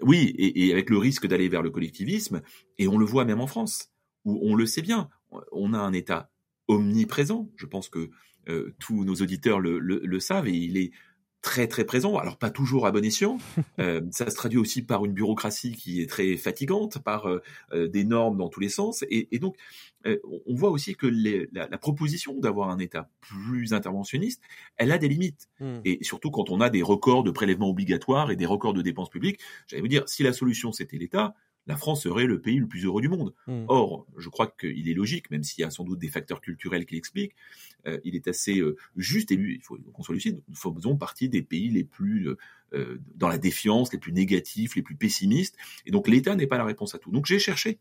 Oui, et, et avec le risque d'aller vers le collectivisme, et on le voit même en France, où on le sait bien, on a un État omniprésent. Je pense que euh, tous nos auditeurs le, le, le savent, et il est très très présent. Alors pas toujours à bon escient. Euh, ça se traduit aussi par une bureaucratie qui est très fatigante, par euh, des normes dans tous les sens. Et, et donc on voit aussi que les, la, la, proposition d'avoir un État plus interventionniste, elle a des limites. Mmh. Et surtout quand on a des records de prélèvements obligatoires et des records de dépenses publiques, j'allais vous dire, si la solution c'était l'État, la France serait le pays le plus heureux du monde. Mmh. Or, je crois qu'il est logique, même s'il y a sans doute des facteurs culturels qui l'expliquent, euh, il est assez euh, juste, et il faut qu'on soit lucide, nous faisons partie des pays les plus euh, dans la défiance, les plus négatifs, les plus pessimistes, et donc l'État n'est pas la réponse à tout. Donc j'ai cherché,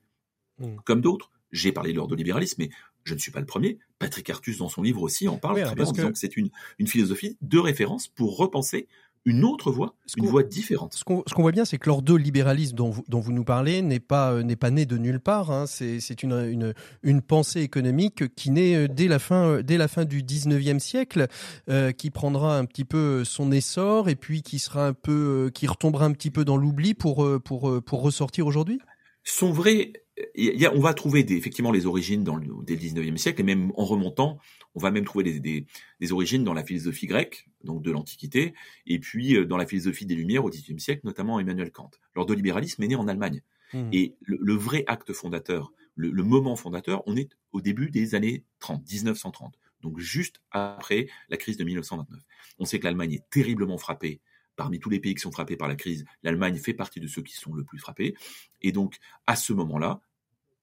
mmh. comme d'autres, j'ai parlé de l'ordolibéralisme, mais je ne suis pas le premier. Patrick Artus, dans son livre aussi, en parle oui, très bien, en que... disant que c'est une, une philosophie de référence pour repenser une autre voie, une voie différente. Ce qu'on qu voit bien, c'est que l'ordolibéralisme dont vous, dont vous nous parlez n'est pas, euh, n'est pas né de nulle part. Hein. C'est une, une, une, pensée économique qui naît euh, dès la fin, dès la fin du 19e siècle, euh, qui prendra un petit peu son essor et puis qui, sera un peu, euh, qui retombera un petit peu dans l'oubli pour, euh, pour, pour ressortir aujourd'hui? Son vrai. Y a, on va trouver des, effectivement les origines dans le, dès le 19e siècle et même en remontant, on va même trouver des, des, des origines dans la philosophie grecque, donc de l'Antiquité, et puis euh, dans la philosophie des Lumières au XVIIIe siècle, notamment Emmanuel Kant. L'ordolibéralisme est né en Allemagne. Mmh. Et le, le, vrai acte fondateur, le, le, moment fondateur, on est au début des années 30, 1930, donc juste après la crise de 1929. On sait que l'Allemagne est terriblement frappée. Parmi tous les pays qui sont frappés par la crise, l'Allemagne fait partie de ceux qui sont le plus frappés. Et donc, à ce moment-là,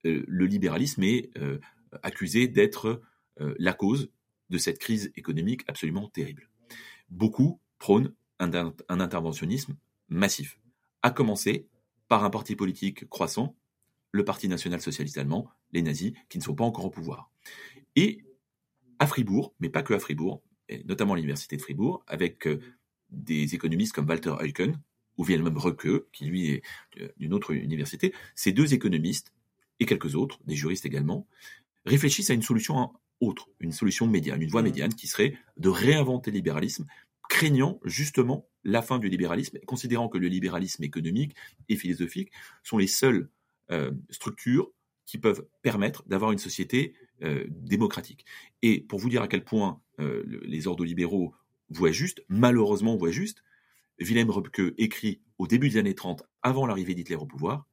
le libéralisme est euh, accusé d'être euh, la cause de cette crise économique absolument terrible. Beaucoup prônent un, interventionnisme massif, à commencer par un parti politique croissant, le Parti national socialiste allemand, les nazis, qui ne sont pas encore au pouvoir. Et à Fribourg, mais pas que à Fribourg, et notamment à l'université de Fribourg, avec euh, des économistes comme Walter Eucken ou Wilhelm Röcke, qui lui est euh, d'une autre université, ces deux économistes, et quelques autres, des juristes également, réfléchissent à une solution autre, une solution médiane, une voie mmh. médiane qui serait de réinventer le libéralisme, craignant justement la fin du libéralisme, considérant que le libéralisme économique et philosophique sont les seules euh, structures qui peuvent permettre d'avoir une société euh, démocratique. Et pour vous dire à quel point euh, les ordolibéraux voient juste, malheureusement voient juste, Wilhelm Röpke écrit au début des années 30, avant l'arrivée d'Hitler au pouvoir,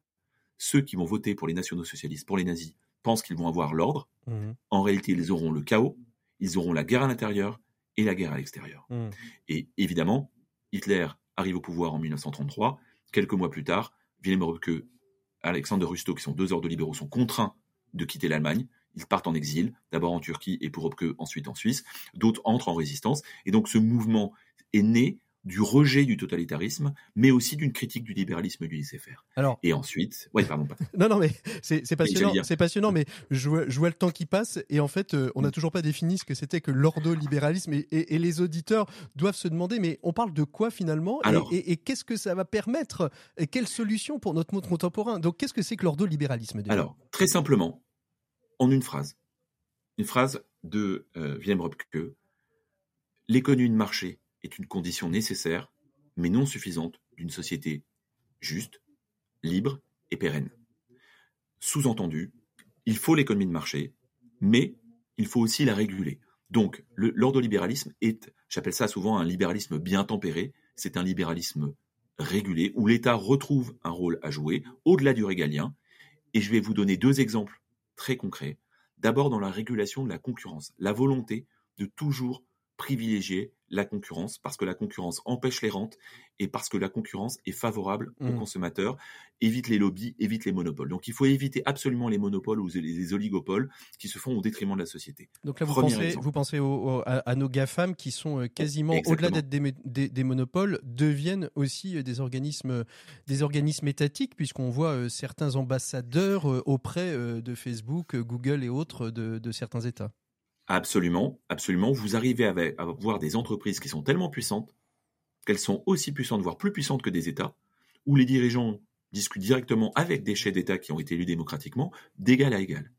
ceux qui vont voter pour les nationaux-socialistes, pour les nazis, pensent qu'ils vont avoir l'ordre. Mmh. En réalité, ils auront le chaos, ils auront la guerre à l'intérieur et la guerre à l'extérieur. Mmh. Et évidemment, Hitler arrive au pouvoir en 1933. Quelques mois plus tard, Wilhelm Röpke, Alexandre Rusto, qui sont deux ordres libéraux, sont contraints de quitter l'Allemagne. Ils partent en exil, d'abord en Turquie et pour Röpke ensuite en Suisse. D'autres entrent en résistance. Et donc ce mouvement est né du rejet du totalitarisme, mais aussi d'une critique du libéralisme du laisser-faire. Alors, et ensuite, ouais, pardon. Pas. non, non, mais c'est passionnant, c'est passionnant, mais je vois, je vois, le temps qui passe et en fait, euh, on n'a mm. toujours pas défini ce que c'était que l'ordolibéralisme et, et, et, les auditeurs doivent se demander, mais on parle de quoi finalement et, et qu'est-ce que ça va permettre et quelle solution pour notre monde contemporain? Donc, qu'est-ce que c'est que l'ordolibéralisme Alors, très simplement, en une phrase, une phrase de euh, Wilhelm Röpke, l'économie de marché est une condition nécessaire, mais non suffisante, d'une société juste, libre et pérenne. Sous-entendu, il faut l'économie de marché, mais il faut aussi la réguler. Donc, l'ordolibéralisme est, j'appelle ça souvent un libéralisme bien tempéré, c'est un libéralisme régulé, où l'État retrouve un rôle à jouer au-delà du régalien. Et je vais vous donner deux exemples très concrets. D'abord dans la régulation de la concurrence, la volonté de toujours privilégier la concurrence parce que la concurrence empêche les rentes et parce que la concurrence est favorable aux mmh. consommateurs, évite les lobbies, évite les monopoles. Donc il faut éviter absolument les monopoles ou les oligopoles qui se font au détriment de la société. Donc là, vous pensez, vous pensez à, nos GAFAM qui sont euh, quasiment, au-delà d'être des, monopoles, deviennent aussi euh, des organismes, des organismes étatiques puisqu'on voit euh, certains ambassadeurs auprès de Facebook, Google et autres de certains États. Absolument, absolument. Vous arrivez à avoir des entreprises qui sont tellement puissantes qu'elles sont aussi puissantes, voire plus puissantes que des États, où les dirigeants discutent directement avec des chefs d'État qui ont été élus démocratiquement, d'égal à égal.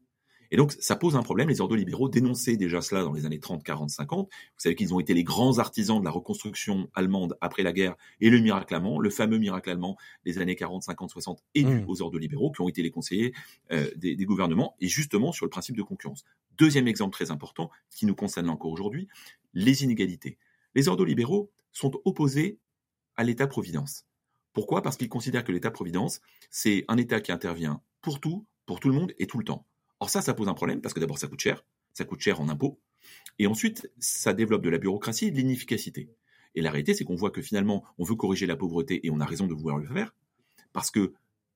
Et donc, ça pose un problème. Les ordolibéraux dénonçaient déjà cela dans les années 30, 40, 50. Vous savez qu'ils ont été les grands artisans de la reconstruction allemande après la guerre et le miracle allemand, le fameux miracle allemand des années 40, 50, 60 et dû aux ordolibéraux qui ont été les conseillers euh, des, des, gouvernements et justement sur le principe de concurrence. Deuxième exemple très important qui nous concerne encore aujourd'hui, les inégalités. Les ordolibéraux sont opposés à l'État-providence. Pourquoi? Parce qu'ils considèrent que l'État-providence, c'est un État qui intervient pour tout, pour tout le monde et tout le temps. Or ça, ça pose un problème parce que d'abord, ça coûte cher. Ça coûte cher en impôts. Et ensuite, ça développe de la bureaucratie de l'inefficacité. Et la réalité, c'est qu'on voit que finalement, on veut corriger la pauvreté et on a raison de vouloir le faire. Parce que,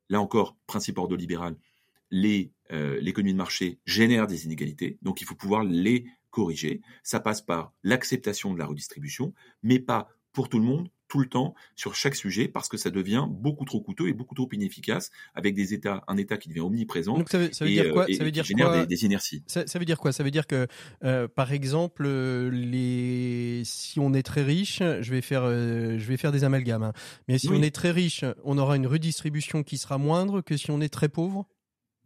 là encore, principe ordolibéral, euh, l'économie de marché génère des inégalités. Donc, il faut pouvoir les corriger. Ça passe par l'acceptation de la redistribution, mais pas pour tout le monde, tout le temps sur chaque sujet parce que ça devient beaucoup trop coûteux et beaucoup trop inefficace avec des États, un État qui devient omniprésent. Donc ça veut, ça veut dire quoi? Ça veut dire génère des, inerties. Ça, veut dire quoi? Ça veut dire que, euh, par exemple, les, si on est très riche, je vais faire, euh, je vais faire des amalgames. Hein. Mais si on est très riche, on aura une redistribution qui sera moindre que si on est très pauvre?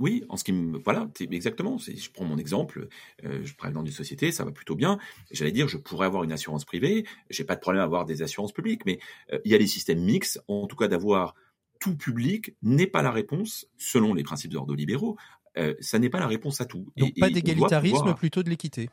Oui, en ce qui me voilà, exactement. Je prends mon exemple. Euh, je travaille dans une société, ça va plutôt bien. J'allais dire, je pourrais avoir une assurance privée. J'ai pas de problème à avoir des assurances publiques, mais euh, il y a des systèmes mixtes. En tout cas, d'avoir tout public n'est pas la réponse, selon les principes ordolibéraux. Euh, ça n'est pas la réponse à tout. Donc pas d'égalitarisme, plutôt de l'équité.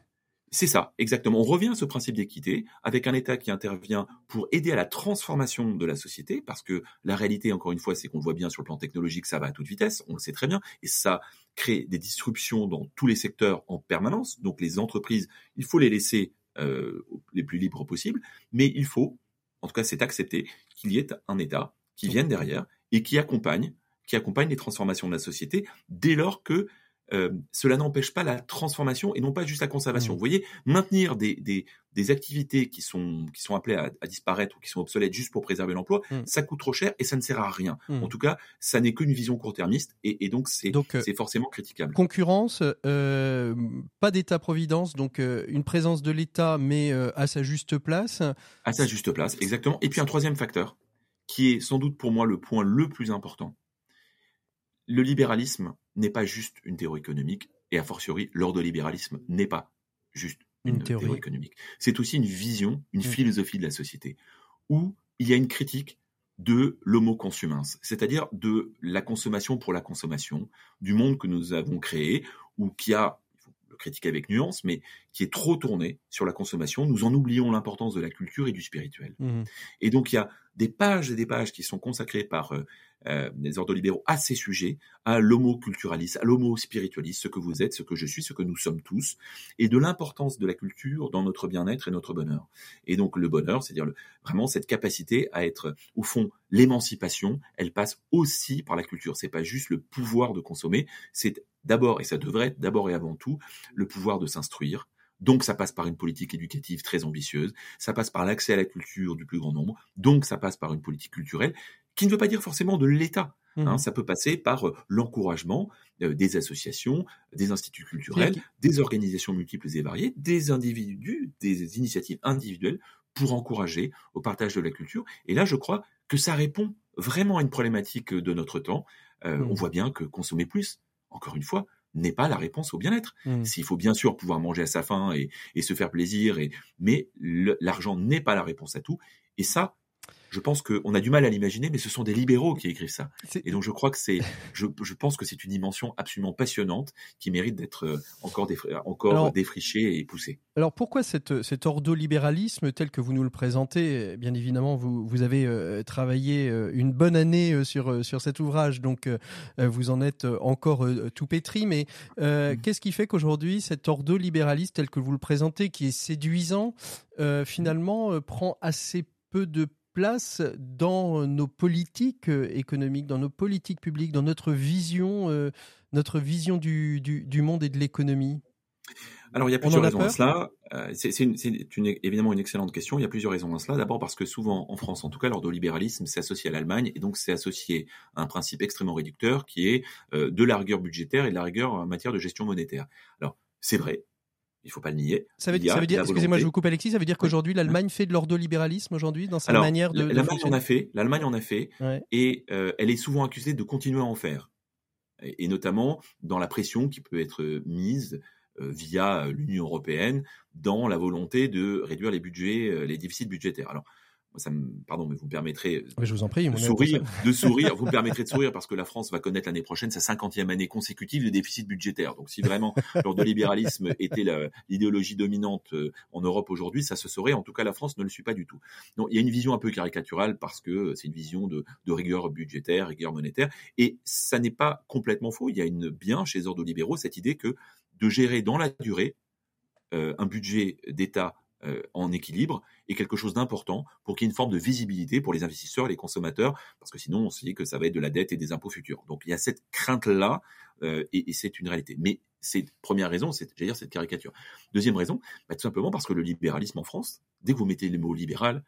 C'est ça, exactement. On revient à ce principe d'équité avec un État qui intervient pour aider à la transformation de la société, parce que la réalité, encore une fois, c'est qu'on voit bien sur le plan technologique, ça va à toute vitesse, on le sait très bien, et ça crée des disruptions dans tous les secteurs en permanence. Donc les entreprises, il faut les laisser euh, les plus libres possible, mais il faut, en tout cas c'est accepté, qu'il y ait un État qui vienne derrière et qui accompagne, qui accompagne les transformations de la société dès lors que euh, cela n'empêche pas la transformation et non pas juste la conservation. Mmh. Vous voyez, maintenir des, des, des activités qui sont, qui sont appelées à, à, disparaître ou qui sont obsolètes juste pour préserver l'emploi, mmh. ça coûte trop cher et ça ne sert à rien. Mmh. En tout cas, ça n'est qu'une vision court-termiste et, et, donc c'est euh, forcément critiquable. Concurrence, euh, pas d'État-providence, donc une présence de l'État, mais à sa juste place. À sa juste place, exactement. Et puis un troisième facteur, qui est sans doute pour moi le point le plus important. Le libéralisme n'est pas juste une théorie économique, et a fortiori, l'ordolibéralisme n'est pas juste une, une théorie. théorie. économique. C'est aussi une vision, une mmh. philosophie de la société, où il y a une critique de l'homo-consumens, c'est-à-dire de la consommation pour la consommation, du monde que nous avons créé, ou qui a, il faut le critiquer avec nuance, mais qui est trop tourné sur la consommation. Nous en oublions l'importance de la culture et du spirituel. Mmh. Et donc il y a des pages et des pages qui sont consacrées par euh, euh, des ordolibéraux à ces sujets, à l'homo-culturalisme, à l'homo-spiritualisme, ce que vous êtes, ce que je suis, ce que nous sommes tous, et de l'importance de la culture dans notre bien-être et notre bonheur. Et donc le bonheur, c'est-à-dire vraiment cette capacité à être, au fond, l'émancipation, elle passe aussi par la culture. C'est pas juste le pouvoir de consommer, c'est d'abord, et ça devrait être d'abord et avant tout, le pouvoir de s'instruire, donc ça passe par une politique éducative très ambitieuse, ça passe par l'accès à la culture du plus grand nombre, donc ça passe par une politique culturelle qui ne veut pas dire forcément de l'État. Mmh. Hein, ça peut passer par euh, l'encouragement euh, des associations, des instituts culturels, mmh. des organisations multiples et variées, des individus, des initiatives individuelles pour encourager au partage de la culture. Et là, je crois que ça répond vraiment à une problématique de notre temps. Euh, mmh. On voit bien que consommer plus, encore une fois, n'est pas la réponse au bien-être. Mmh. S'il faut bien sûr pouvoir manger à sa faim et, et se faire plaisir, et, mais l'argent n'est pas la réponse à tout. Et ça, je pense qu'on a du mal à l'imaginer, mais ce sont des libéraux qui écrivent ça. Et donc je crois que c'est, je, je, pense que c'est une dimension absolument passionnante qui mérite d'être euh, encore, défri encore alors, défrichée et poussée. Alors pourquoi cette, cet ordolibéralisme tel que vous nous le présentez? Bien évidemment, vous, vous avez euh, travaillé euh, une bonne année sur, sur cet ouvrage, donc euh, vous en êtes encore tout pétri, mais mmh. qu'est-ce qui fait qu'aujourd'hui cet ordolibéralisme tel que vous le présentez, qui est séduisant, finalement prend assez peu de place dans nos politiques euh, économiques, dans nos politiques publiques, dans notre vision, euh, notre vision du, du, du, monde et de l'économie? Alors il y a plusieurs raisons à cela. Euh, c'est évidemment une excellente question. Il y a plusieurs raisons à cela. D'abord parce que souvent en France, en tout cas, l'ordolibéralisme c'est associé à l'Allemagne et donc c'est associé à un principe extrêmement réducteur qui est euh, de la rigueur budgétaire et de la rigueur en matière de gestion monétaire. Alors c'est vrai, il faut pas le nier. Ça veut, dire, excusez-moi, je vous coupe Alexis, ça veut dire qu'aujourd'hui l'Allemagne fait de l'ordolibéralisme aujourd'hui dans sa Alors, manière de. L'Allemagne en a fait, l'Allemagne en a fait, ouais. et euh, elle est souvent accusée de continuer à en faire, et, et notamment dans la pression qui peut être mise euh, via l'Union européenne dans la volonté de réduire les budgets, euh, les déficits budgétaires. Alors ça me, pardon, mais vous me permettrez mais je vous en prie, de sourire, de sourire. Vous me permettrez de sourire parce que la France va connaître l'année prochaine sa cinquantième année consécutive de déficit budgétaire. Donc, si vraiment l'ordolibéralisme était l'idéologie dominante euh, en Europe aujourd'hui, ça se saurait. En tout cas, la France ne le suit pas du tout. Donc, il y a une vision un peu caricaturale parce que c'est une vision de, de, rigueur budgétaire, rigueur monétaire, et ça n'est pas complètement faux. Il y a une bien chez les ordolibéraux cette idée que de gérer dans la durée euh, un budget d'État euh, en équilibre est quelque chose d'important pour qu'il y ait une forme de visibilité pour les investisseurs et les consommateurs, parce que sinon on se dit que ça va être de la dette et des impôts futurs. Donc il y a cette crainte-là, euh, et, c'est une réalité. Mais c'est première raison, c'est j'allais dire cette caricature. Deuxième raison, bah, tout simplement parce que le libéralisme en France, dès que vous mettez le mot libéral,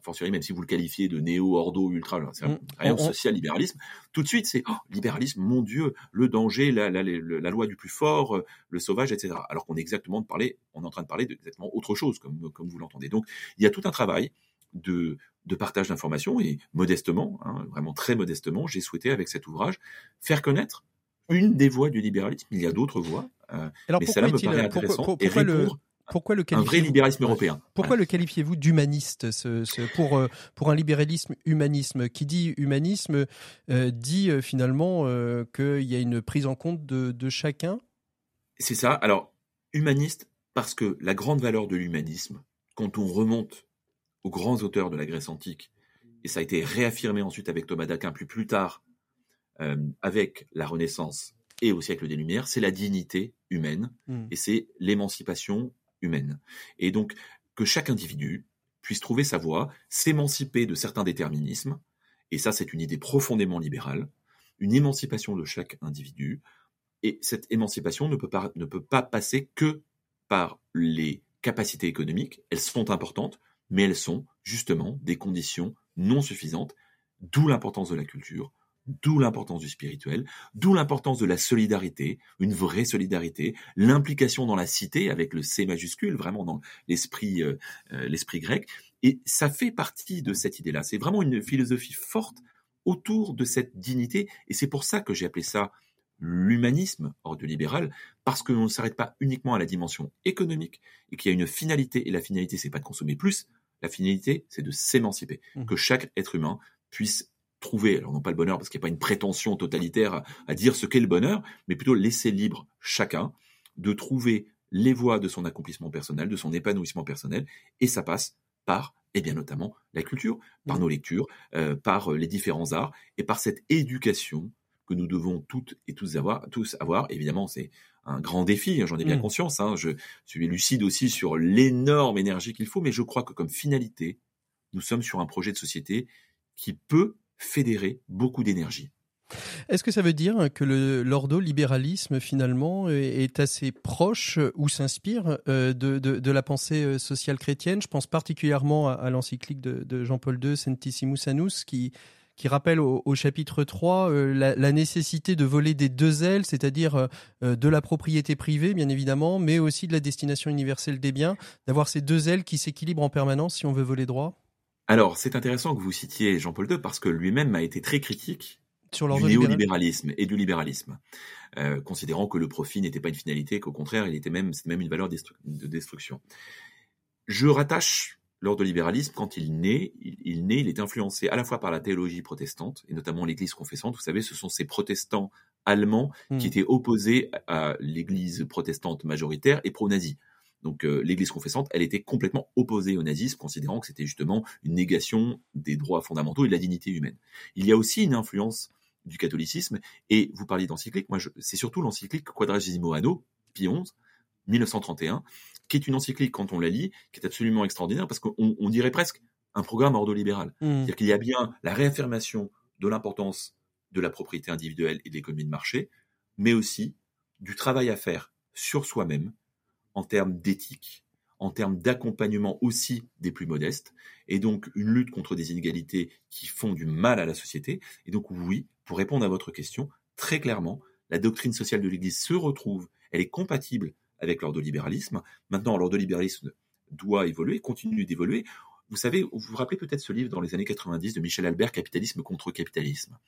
fortiori même si vous le qualifiez de néo, ordo, ultra, c'est mmh. rien social libéralisme, tout de suite c'est oh, libéralisme, mon Dieu, le danger, la, la, la, la, loi du plus fort, le sauvage, etc. Alors qu'on est exactement de parler, on est en train de parler d'exactement autre chose, comme, comme vous l'entendez. Donc il y a tout un travail de, de partage d'informations et modestement, hein, vraiment très modestement, j'ai souhaité avec cet ouvrage faire connaître une des voies du libéralisme. Il y a d'autres voies, euh, Alors, mais cela me paraît intéressant pour, pour, et répondre pourquoi le un vrai libéralisme européen. Pourquoi le qualifiez-vous d'humaniste ce, ce, pour, euh, pour un libéralisme humanisme? Qui dit humanisme euh, dit euh, finalement euh, qu'il y a une prise en compte de, de chacun? C'est ça. Alors, humaniste, parce que la grande valeur de l'humanisme, quand on remonte aux grands auteurs de la Grèce antique, et ça a été réaffirmé ensuite avec Thomas d'Aquin plus, plus tard, euh, avec la Renaissance et au siècle des Lumières, c'est la dignité humaine mmh. et c'est l'émancipation Et donc, que chaque individu puisse trouver sa voie, s'émanciper de certains déterminismes, et ça c'est une idée profondément libérale, une émancipation de chaque individu, Et cette émancipation ne peut pas, ne peut pas passer que par les capacités économiques. Elles sont importantes, mais elles sont justement des conditions non suffisantes, d'où l'importance de la culture, D'où l'importance du spirituel, d'où l'importance de la solidarité, une vraie solidarité, l'implication dans la cité avec le C majuscule, vraiment dans l'esprit euh, euh, l'esprit grec. Et ça fait partie de cette idée-là. C'est vraiment une philosophie forte autour de cette dignité. Et c'est pour ça que j'ai appelé ça l'humanisme hors de libéral, parce que l'on ne s'arrête pas uniquement à la dimension économique et qu'il y a une finalité. Et la finalité, c'est pas de consommer plus. La finalité, c'est de s'émanciper, mmh. que chaque être humain puisse trouver, alors non pas le bonheur parce qu'il n'y a pas une prétention totalitaire à, dire ce qu'est le bonheur, mais plutôt laisser libre chacun de trouver les voies de son accomplissement personnel, de son épanouissement personnel, et ça passe par, et eh bien notamment, la culture, par nos lectures, euh, par euh, les différents arts, et par cette éducation que nous devons toutes et tous avoir. Tous avoir. Évidemment, c'est un grand défi, hein, j'en ai bien mmh. conscience. Hein, je suis lucide aussi sur l'énorme énergie qu'il faut, mais je crois que comme finalité, nous sommes sur un projet de société qui peut fédérer beaucoup d'énergie. Est-ce que ça veut dire que l'ordo-libéralisme, finalement, est assez proche ou s'inspire euh, de, la pensée euh, sociale chrétienne? Je pense particulièrement à, l'encyclique de, Jean-Paul II, Sentissimus Annus, qui, qui rappelle au, chapitre 3 euh, la, nécessité de voler des deux ailes, c'est-à-dire de la propriété privée, bien évidemment, mais aussi de la destination universelle des biens, d'avoir ces deux ailes qui s'équilibrent en permanence si on veut voler droit? Alors, c'est intéressant que vous citiez Jean-Paul II parce que lui-même a été très critique sur du néolibéralisme et du libéralisme, euh, considérant que le profit n'était pas une finalité, qu'au contraire, il était même, c'était même une valeur de destruction. Je rattache l'ordre-libéralisme quand il naît, il, naît, il est influencé à la fois par la théologie protestante et notamment l'Église confessante. Vous savez, ce sont ces protestants allemands qui hmm. étaient opposés à l'Église protestante majoritaire et pro-nazie. Donc euh, l'Église confessante, elle était complètement opposée au nazisme, considérant que c'était justement une négation des droits fondamentaux et de la dignité humaine. Il y a aussi une influence du catholicisme, et vous parliez d'encyclique, moi c'est surtout l'encyclique Quadragesimo Anno, Pie XI, 1931, qui est une encyclique, quand on la lit, qui est absolument extraordinaire, parce qu'on dirait presque un programme ordo-libéral. Mmh. C'est-à-dire qu'il y a bien la réaffirmation de l'importance de la propriété individuelle et de l'économie de marché, mais aussi du travail à faire sur soi-même, en termes d'éthique, en termes d'accompagnement aussi des plus modestes, et donc une lutte contre des inégalités qui font du mal à la société. Et donc oui, pour répondre à votre question, très clairement, la doctrine sociale de l'Église se retrouve, elle est compatible avec l'ordolibéralisme. Maintenant, l'ordolibéralisme doit évoluer, continue d'évoluer. Vous savez, vous vous rappelez peut-être ce livre dans les années 90 de Michel Albert, Capitalisme contre capitalisme.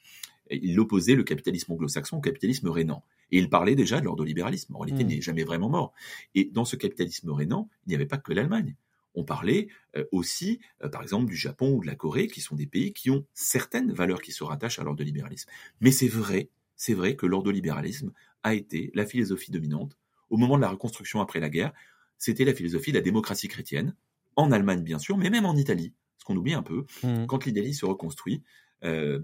Il opposait le capitalisme anglo-saxon au capitalisme rénan. Et il parlait déjà de l'ordolibéralisme. En réalité, il hmm. n'est jamais vraiment mort. Et dans ce capitalisme rénan, il n'y avait pas que l'Allemagne. On parlait euh, aussi, euh, par exemple, du Japon ou de la Corée, qui sont des pays qui ont certaines valeurs qui se rattachent à l'ordolibéralisme. Mais c'est vrai, c'est vrai que l'ordolibéralisme a été la philosophie dominante au moment de la reconstruction après la guerre. C'était la philosophie de la démocratie chrétienne, en Allemagne bien sûr, mais même en Italie, ce qu'on oublie un peu, mmh. quand l'Italie se reconstruit, euh,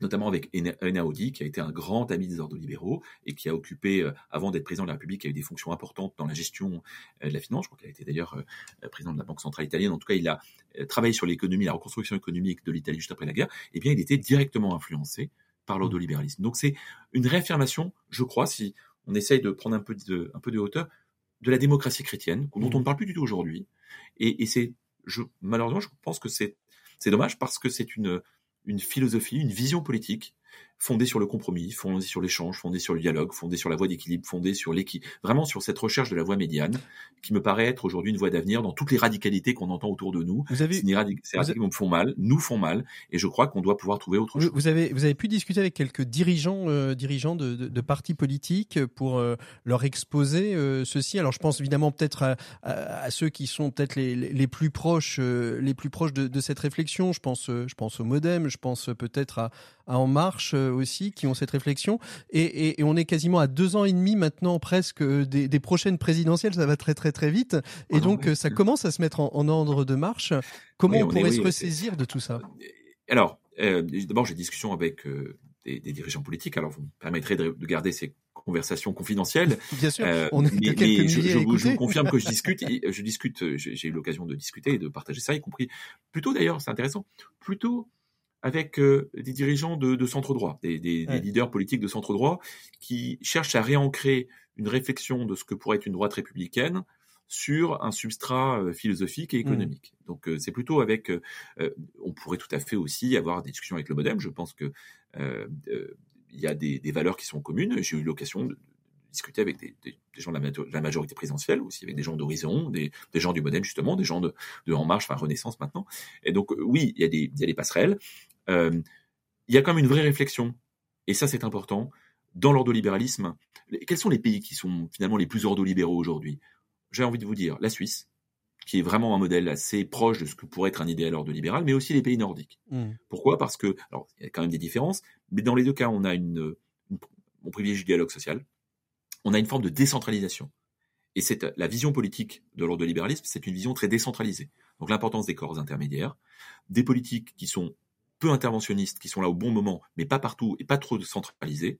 notamment avec Einaudi, qui a été un grand ami des ordres libéraux et qui a occupé, euh, avant d'être président de la République, qui a eu des fonctions importantes dans la gestion euh, de la finance. Je crois qu'il a été d'ailleurs président de la Banque centrale italienne. En tout cas, il a travaillé sur l'économie, la reconstruction économique de l'Italie juste après la guerre. Eh bien, il était directement influencé par l'ordolibéralisme. Donc, c'est une réaffirmation, je crois, si on essaye de prendre un peu de, un peu de hauteur, de la démocratie chrétienne, dont on ne parle plus du tout aujourd'hui, et, c'est, je, malheureusement, je pense que c'est, c'est dommage parce que c'est une, une philosophie, une vision politique fondée sur le compromis, fondée sur l'échange, fondée sur le dialogue, fondée sur la voie d'équilibre, fondée sur l'équipe, vraiment sur cette recherche de la voie médiane, qui me paraît être aujourd'hui une voie d'avenir dans toutes les radicalités qu'on entend autour de nous. Vous avez, ces radicalités me font mal, nous font mal, et je crois qu'on doit pouvoir trouver autre chose. Vous avez, vous avez pu discuter avec quelques dirigeants, euh, dirigeants de, de, partis politiques pour euh, leur exposer euh, ceci. Alors je pense évidemment peut-être à, à, ceux qui sont peut-être les, les, plus proches, les plus proches de, de, cette réflexion. Je pense, je pense au MoDem, je pense peut-être à, à En Marche aussi, qui ont cette réflexion. Et, on est quasiment à deux ans et demi maintenant presque euh, des, prochaines présidentielles. Ça va très très très vite. Et ah donc ça commence à se mettre en, ordre de marche. Comment on, pourrait se ressaisir de tout ça? Euh, Alors, euh, d'abord j'ai discussion avec des, dirigeants politiques. Alors vous me permettrez de, garder ces conversations confidentielles. Bien sûr, on est mais, quelques je, je, vous, confirme que je discute, je discute, j'ai eu l'occasion de discuter et de partager ça, y compris plutôt d'ailleurs, c'est intéressant, plutôt avec euh, des dirigeants de, de centre droit, des, des, des, leaders politiques de centre droit, qui cherchent à réancrer une réflexion de ce que pourrait être une droite républicaine sur un substrat euh, philosophique et économique. Mmh. Donc euh, c'est plutôt avec, on pourrait tout à fait aussi avoir des discussions avec le MoDem. Je pense que il y a des, des, valeurs qui sont communes. J'ai eu l'occasion de, discuter avec des, des, des gens de la, de la, majorité présidentielle, aussi avec des gens d'Horizon, des, des, gens du Modem justement, des gens de, de En Marche, enfin Renaissance maintenant. Et donc euh, oui, il y a des, il y a des passerelles. Euh, il y a quand même une vraie réflexion, et ça c'est important, dans l'ordolibéralisme. Quels sont les pays qui sont finalement les plus ordolibéraux aujourd'hui? J'ai envie de vous dire la Suisse, qui est vraiment un modèle assez proche de ce que pourrait être un idéal ordolibéral, mais aussi les pays nordiques. Mmh. Pourquoi? Parce que, alors, il y a quand même des différences, mais dans les deux cas, on a une, une on privilégie le dialogue social, on a une forme de décentralisation. Et c'est la vision politique de l'ordolibéralisme, c'est une vision très décentralisée. Donc l'importance des corps intermédiaires, des politiques qui sont peu interventionnistes, qui sont là au bon moment, mais pas partout et pas trop centralisées.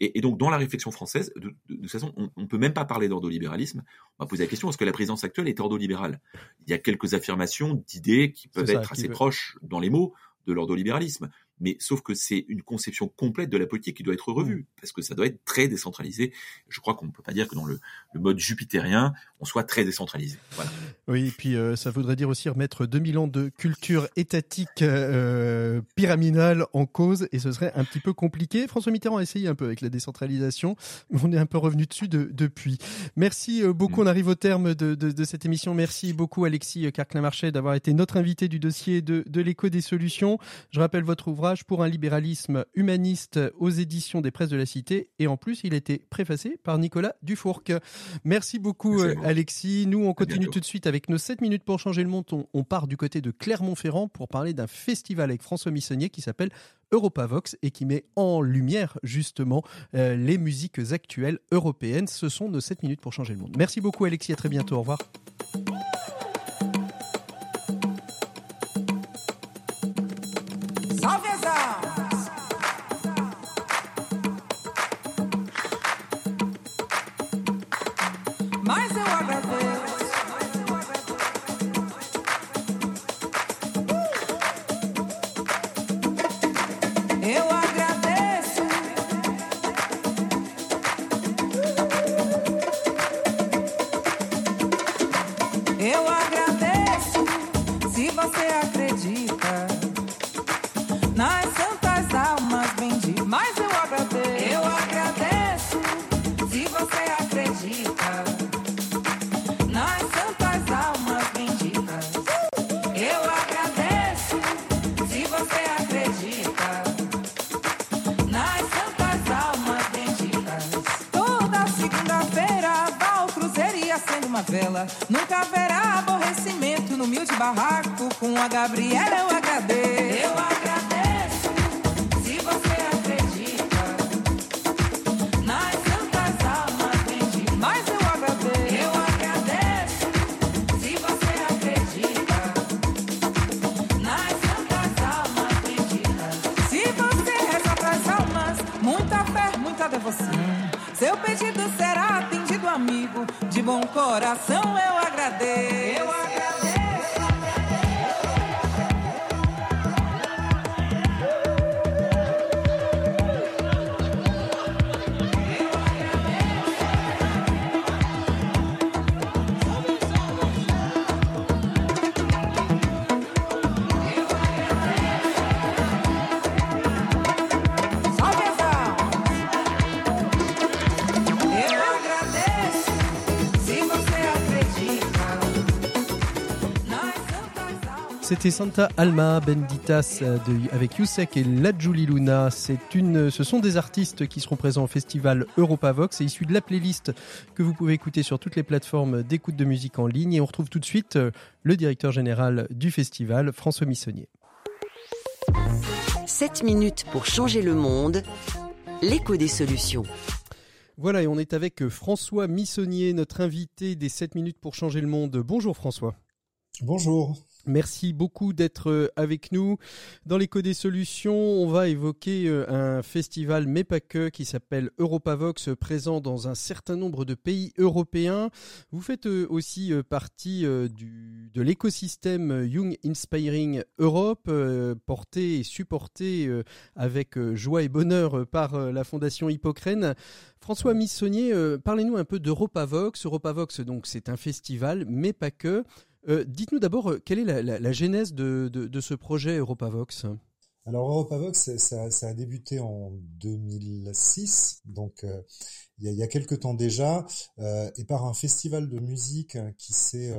Et, et donc dans la réflexion française, de, de, de toute façon, on ne peut même pas parler d'ordolibéralisme. On va poser la question est-ce que la présidence actuelle est ordolibérale Il y a quelques affirmations d'idées qui peuvent ça, être assez veut... proches dans les mots de l'ordolibéralisme, mais sauf que c'est une conception complète de la politique qui doit être revue, mmh. parce que ça doit être très décentralisé. Je crois qu'on ne peut pas dire que dans le, le, mode jupitérien, on soit très décentralisé. Voilà. Oui, et puis euh, ça voudrait dire aussi remettre 2000 ans de culture étatique euh, pyramidale en cause, et ce serait un petit peu compliqué. François Mitterrand a essayé un peu avec la décentralisation, mais on est un peu revenu dessus de, depuis. Merci euh, beaucoup, mmh. on arrive au terme de, de, de, cette émission. Merci beaucoup Alexis Carclin-Marchais d'avoir été notre invité du dossier de, de l'écho des solutions. Je rappelle votre ouvrage pour un libéralisme humaniste aux éditions des presses de la Cité. Et en plus, il a été préfacé par Nicolas Dufourc. Merci beaucoup, Merci Alexis. Nous, on continue tout de suite avec nos 7 minutes pour changer le monde. On, on part du côté de Clermont-Ferrand pour parler d'un festival avec François Missonnier qui s'appelle Europavox et qui met en lumière justement euh, les musiques actuelles européennes. Ce sont nos 7 minutes pour changer le monde. Merci beaucoup Alexis, à très bientôt. Au revoir. Com a Gabriela. Eu agradeço. Eu agradeço. Se você acredita nas santas almas benditas, mas eu agradeço. Eu agradeço. Se você acredita nas santas almas benditas, se você reza pras almas, muita fé, muita devoção. Seu pedido será atendido, amigo. De bom coração eu agradeço. Eu agradeço. C'était Santa Alma Benditas euh, de, avec Youssek et La Julie Luna. C'est une, ce sont des artistes qui seront présents au festival Europavox et issus de la playlist que vous pouvez écouter sur toutes les plateformes d'écoute de musique en ligne. Et on retrouve tout de suite euh, le directeur général du festival, François Missonnier. 7 minutes pour changer le monde. L'écho des solutions. Voilà, et on est avec François Missonnier, notre invité des 7 minutes pour changer le monde. Bonjour François. Bonjour. Merci beaucoup d'être euh, avec nous. Dans l'écho des solutions, on va évoquer euh, un festival, mais pas que, qui s'appelle Europavox, présent dans un certain nombre de pays européens. Vous faites euh, aussi partie du, de l'écosystème Young Inspiring Europe, porté et supporté avec joie et bonheur par la Fondation Hippocrène. François Missonnier, parlez-nous un peu d'Europavox. Europavox, donc, c'est un festival, mais pas que. Euh, dites-nous d'abord, euh, quelle est la, genèse de, ce projet Europavox? Alors Europavox, ça, a débuté en 2006, donc euh, il, y a, quelques temps déjà, et par un festival de musique qui s'est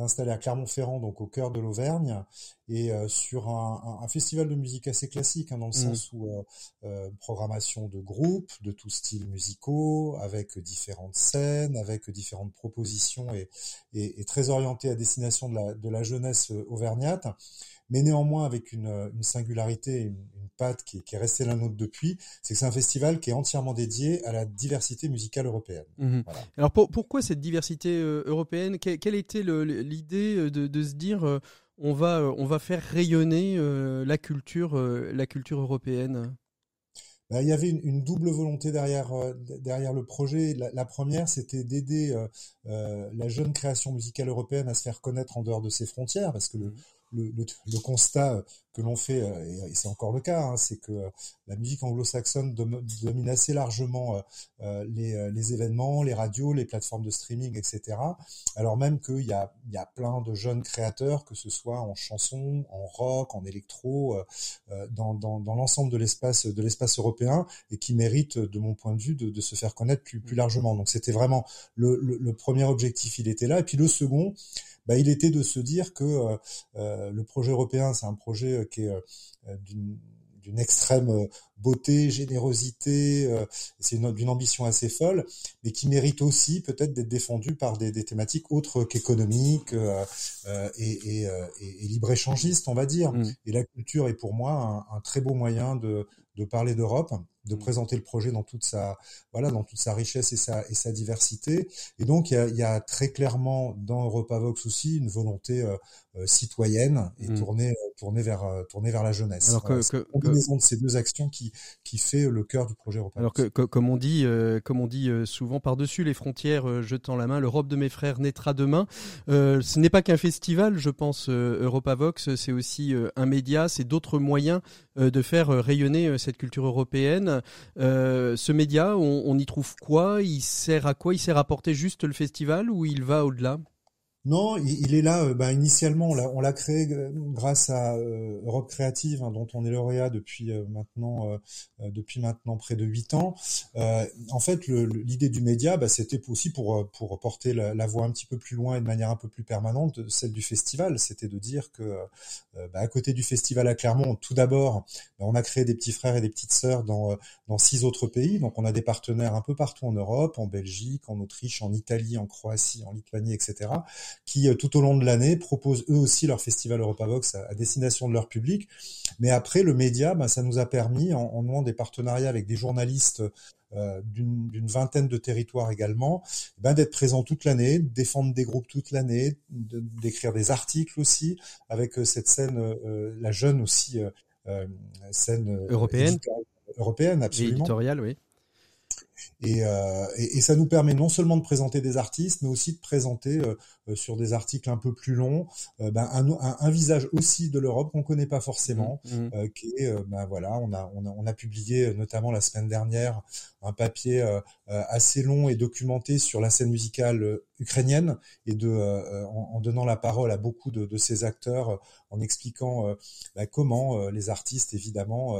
installé à Clermont-Ferrand, donc au cœur de l'Auvergne, et euh, sur un, un, festival de musique assez classique, hein, dans le mmh. sens où euh, euh, programmation de groupes de tous styles musicaux, avec différentes scènes, avec différentes propositions, et, et, et très orienté à destination de la, de la jeunesse auvergnate mais néanmoins avec une, une singularité, une, une patte qui, qui, est restée la nôtre depuis, c'est que c'est un festival qui est entièrement dédié à la diversité musicale européenne. Mmh. Alors pour, pourquoi cette diversité euh, européenne? Quelle était l'idée euh, de, de, se dire euh, on va on va faire rayonner la culture la culture européenne? Bah, il y avait une, une, double volonté derrière derrière le projet. La, la première, c'était d'aider euh, la jeune création musicale européenne à se faire connaître en dehors de ses frontières, parce que le, le, le, constat que l'on fait, euh, et c'est encore le cas, hein, c'est que euh, la musique anglo-saxonne domine assez largement euh, les, les, événements, les radios, les plateformes de streaming, etc. Alors même qu'il y a, y a plein de jeunes créateurs, que ce soit en chanson, en rock, en électro, dans, dans, dans l'ensemble de l'espace de l'espace européen, et qui méritent, de mon point de vue, de, de se faire connaître plus, plus largement. Donc c'était vraiment le, le, le premier objectif, il était là. Et puis le second, bah, il était de se dire que euh, euh, le projet européen, c'est un projet euh, qui est d'une extrême beauté, générosité, c'est d'une ambition assez folle, mais qui mérite aussi peut-être d'être défendu par des, thématiques autres qu'économiques et, et, libre-échangistes, on va dire. Mmh. Et la culture est pour moi un, un très beau moyen de, de parler d'Europe de mmh. présenter le projet dans toute sa voilà dans toute sa richesse et sa et sa diversité et donc il y a, il y a très clairement dans Europavox aussi une volonté euh, euh, citoyenne et mmh. tournée euh, tournée vers tournée vers la jeunesse. Alors que, que, combinaison de ces deux actions qui qui fait le cœur du projet Europavox. Alors que, comme on dit comme on dit souvent par dessus les frontières jetant la main l'Europe de mes frères naîtra demain. ce n'est pas qu'un festival je pense Europavox c'est aussi un média c'est d'autres moyens de faire rayonner cette culture européenne euh, ce média, on, y trouve quoi? Il sert à quoi? Il sert à porter juste le festival ou il va au-delà? Non, il, est là. Euh, bah, initialement, on l'a créé euh, grâce à euh, Europe Créative, hein, dont on est lauréat depuis maintenant depuis maintenant près de huit ans. en fait, l'idée du média, bah, c'était aussi pour porter la, voix un petit peu plus loin et de manière un peu plus permanente, celle du festival. C'était de dire que bah, à côté du festival à Clermont, tout d'abord, on a créé des petits frères et des petites sœurs dans dans six autres pays. Donc, on a des partenaires un peu partout en Europe, en Belgique, en Autriche, en Italie, en Croatie, en Lituanie, etc qui euh, tout au long de l'année proposent eux aussi leur festival Europavox à, à, destination de leur public. Mais après, le média, ben, ça nous a permis, en, en nouant des partenariats avec des journalistes euh, d'une vingtaine de territoires également, ben, d'être présent toute l'année, défendre des groupes toute l'année, d'écrire des articles aussi, avec euh, cette scène, euh, la jeune aussi scène européenne. Européenne, absolument. éditoriale, oui. Et, et, ça nous permet non seulement de présenter des artistes, mais aussi de présenter sur des articles un peu plus longs ben, un, un, visage aussi de l'Europe qu'on connaît pas forcément, mmh, mmh. qui est ben voilà, on a, on a on a publié notamment la semaine dernière un papier assez long et documenté sur la scène musicale ukrainienne et de en, en, donnant la parole à beaucoup de, de ces acteurs, en expliquant ben, comment les artistes évidemment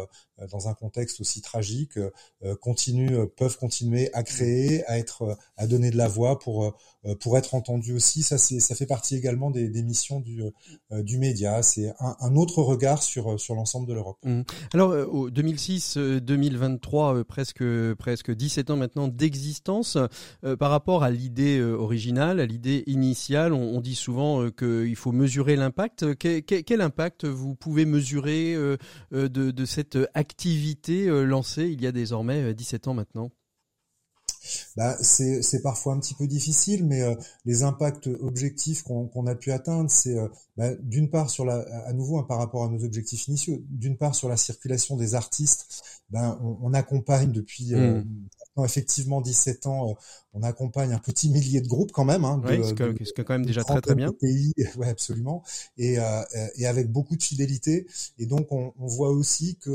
dans un contexte aussi tragique continuent peuvent continuer à créer, à être, à donner de la voix pour euh, pour être entendu aussi. Ça, fait partie également des, missions du, euh, du média. C'est un, autre regard sur, sur l'ensemble de l'Europe. Mmh. Alors, 2006-2023, euh, presque, presque 17 ans maintenant d'existence, par rapport à l'idée originale, à l'idée initiale, on, dit souvent qu'il faut mesurer l'impact. Quel, impact vous pouvez mesurer de cette activité lancée il y a désormais 17 ans maintenant? Bah, c'est parfois un petit peu difficile, mais euh, les impacts objectifs qu'on a pu atteindre, c'est euh, bah, d'une part sur la, à nouveau hein, par rapport à nos objectifs initiaux, d'une part sur la circulation des artistes, ben on, on accompagne depuis euh, mmh. effectivement 17 ans, on accompagne un petit millier de groupes quand même. Hein, de, oui, ce que, quand même déjà très très bien. Pays, ouais, absolument, et, et avec beaucoup de fidélité. Et donc on, on voit aussi que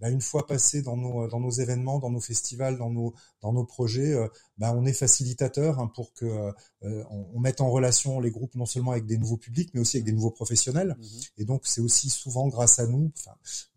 bah, une fois passé dans nos dans nos événements, dans nos festivals, dans nos dans nos projets, euh, bah, on est facilitateur hein, pour que euh, on, mette en relation les groupes non seulement avec des nouveaux publics, mais aussi avec des nouveaux professionnels. Mmh Et donc c'est aussi souvent grâce à nous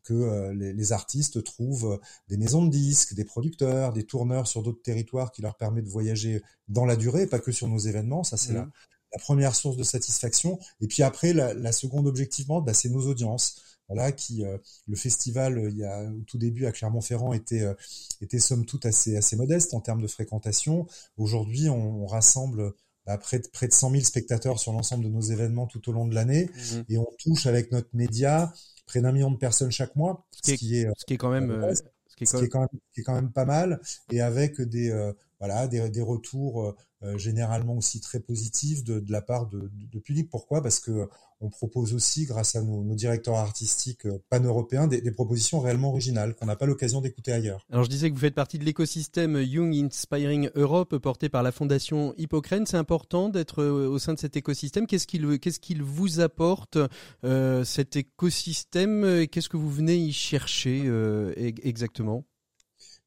que euh, les, les, artistes trouvent des maisons de disques, des producteurs, des tourneurs sur d'autres territoires qui leur permettent de voyager dans la durée, pas que sur nos événements. Ça c'est la, mmh. la, première source de satisfaction. Et puis après, la, la seconde objectivement, bah, c'est nos audiences voilà, qui euh, le festival euh, il y a au tout début à Clermont-Ferrand était euh, était somme toute assez assez modeste en termes de fréquentation. Aujourd'hui, on, on, rassemble bah, près de près de 100 000 spectateurs sur l'ensemble de nos événements tout au long de l'année mmh et on touche avec notre média près d'un million de personnes chaque mois, ce qui est, ce qui est quand même ce qui est quand, même, qui est quand même pas mal et avec des voilà des, des retours euh, généralement aussi très positifs de, de la part de, de, public. Pourquoi? Parce que on propose aussi, grâce à nos, directeurs artistiques euh, pan-européens, des, propositions réellement originales qu'on n'a pas l'occasion d'écouter ailleurs. Alors je disais que vous faites partie de l'écosystème Young Inspiring Europe porté par la fondation Hippocrène. C'est important d'être euh, au sein de cet écosystème. Qu'est-ce qu'il qu'est-ce qu'il vous apporte euh, cet écosystème? Qu'est-ce que vous venez y chercher euh, exactement?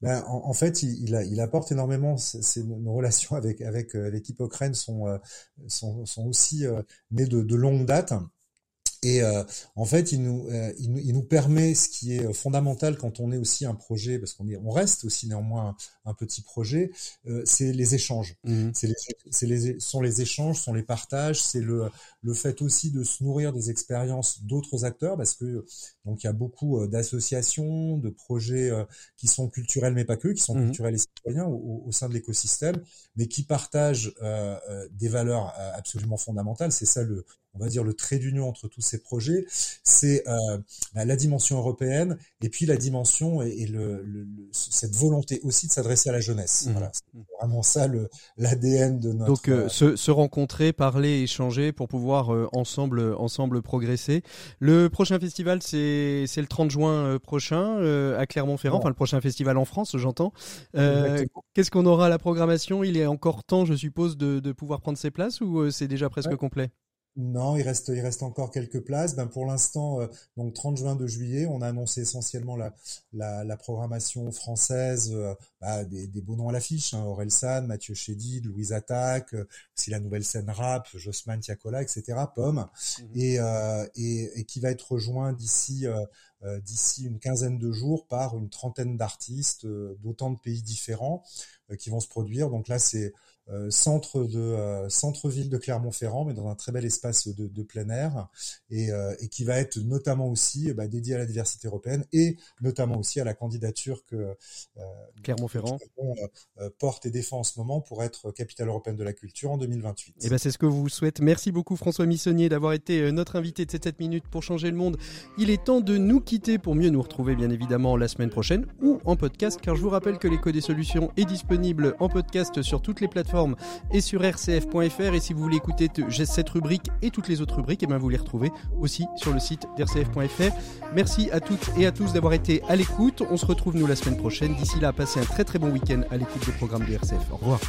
Ben, en, fait, il, apporte énormément. Nos relations avec euh, l'équipe Ukraine sont, euh, aussi euh, nées de longue date. Et euh, en fait, il nous, euh, il nous, il, nous, permet ce qui est fondamental quand on est aussi un projet, parce qu'on est, on reste aussi néanmoins un, un petit projet, euh, c'est les échanges. Mmh. C'est les, c'est les, sont les échanges, sont les partages, c'est le, le fait aussi de se nourrir des expériences d'autres acteurs, parce que donc il y a beaucoup d'associations, de projets qui sont culturels mais pas que, qui sont mmh. culturels et citoyens au, au sein de l'écosystème, mais qui partagent des valeurs absolument fondamentales. C'est ça le, on va dire le trait d'union entre tous ces projets, c'est euh, bah, la dimension européenne et puis la dimension et, le, le, cette volonté aussi de s'adresser à la jeunesse. Mmh. Voilà, c'est vraiment ça l'ADN de notre. Donc euh, se, se, rencontrer, parler, échanger pour pouvoir euh, ensemble ensemble progresser. Le prochain festival c'est le 30 juin euh, prochain euh, à Clermont-Ferrand, enfin le prochain festival en France, j'entends. Qu'est-ce qu'on aura à la programmation? Il est encore temps, je suppose, de, de pouvoir prendre ses places ou c'est déjà presque ouais. complet? Non, il reste, il reste encore quelques places. Ben pour l'instant, euh, donc 30 juin de juillet, on a annoncé essentiellement la, la, la programmation française, euh, bah, des, des, beaux noms à l'affiche, hein, Aurel San, Mathieu Chédid, Louise Attaque, euh, aussi la nouvelle scène rap, Jossman Tiakola, etc. Pomme, mmh. et, et, et, qui va être rejoint d'ici d'ici une quinzaine de jours par une trentaine d'artistes d'autant de pays différents qui vont se produire. Donc là, c'est euh, centre de euh, centre-ville de Clermont-Ferrand, mais dans un très bel espace de, de plein air, et, euh, et, qui va être notamment aussi bah, dédié à la diversité européenne et notamment aussi à la candidature que Clermont-Ferrand porte et défend en ce moment pour être capitale européenne de la culture en 2028. Et ben c'est ce que vous souhaite. Merci beaucoup François Missonnier d'avoir été notre invité de ces 7 minutes pour changer le monde. Il est temps de nous quitter pour mieux nous retrouver bien évidemment la semaine prochaine ou en podcast, car je vous rappelle que l'écho des solutions est disponible en podcast sur toutes les plateformes et sur rcf.fr. Et si vous voulez écouter cette rubrique et toutes les autres rubriques, et eh bien vous les retrouvez aussi sur le site d'rcf.fr. Merci à toutes et à tous d'avoir été à l'écoute. On se retrouve nous la semaine prochaine. D'ici là, passez un très très bon week-end à l'écoute des programmes de RCF. Au revoir.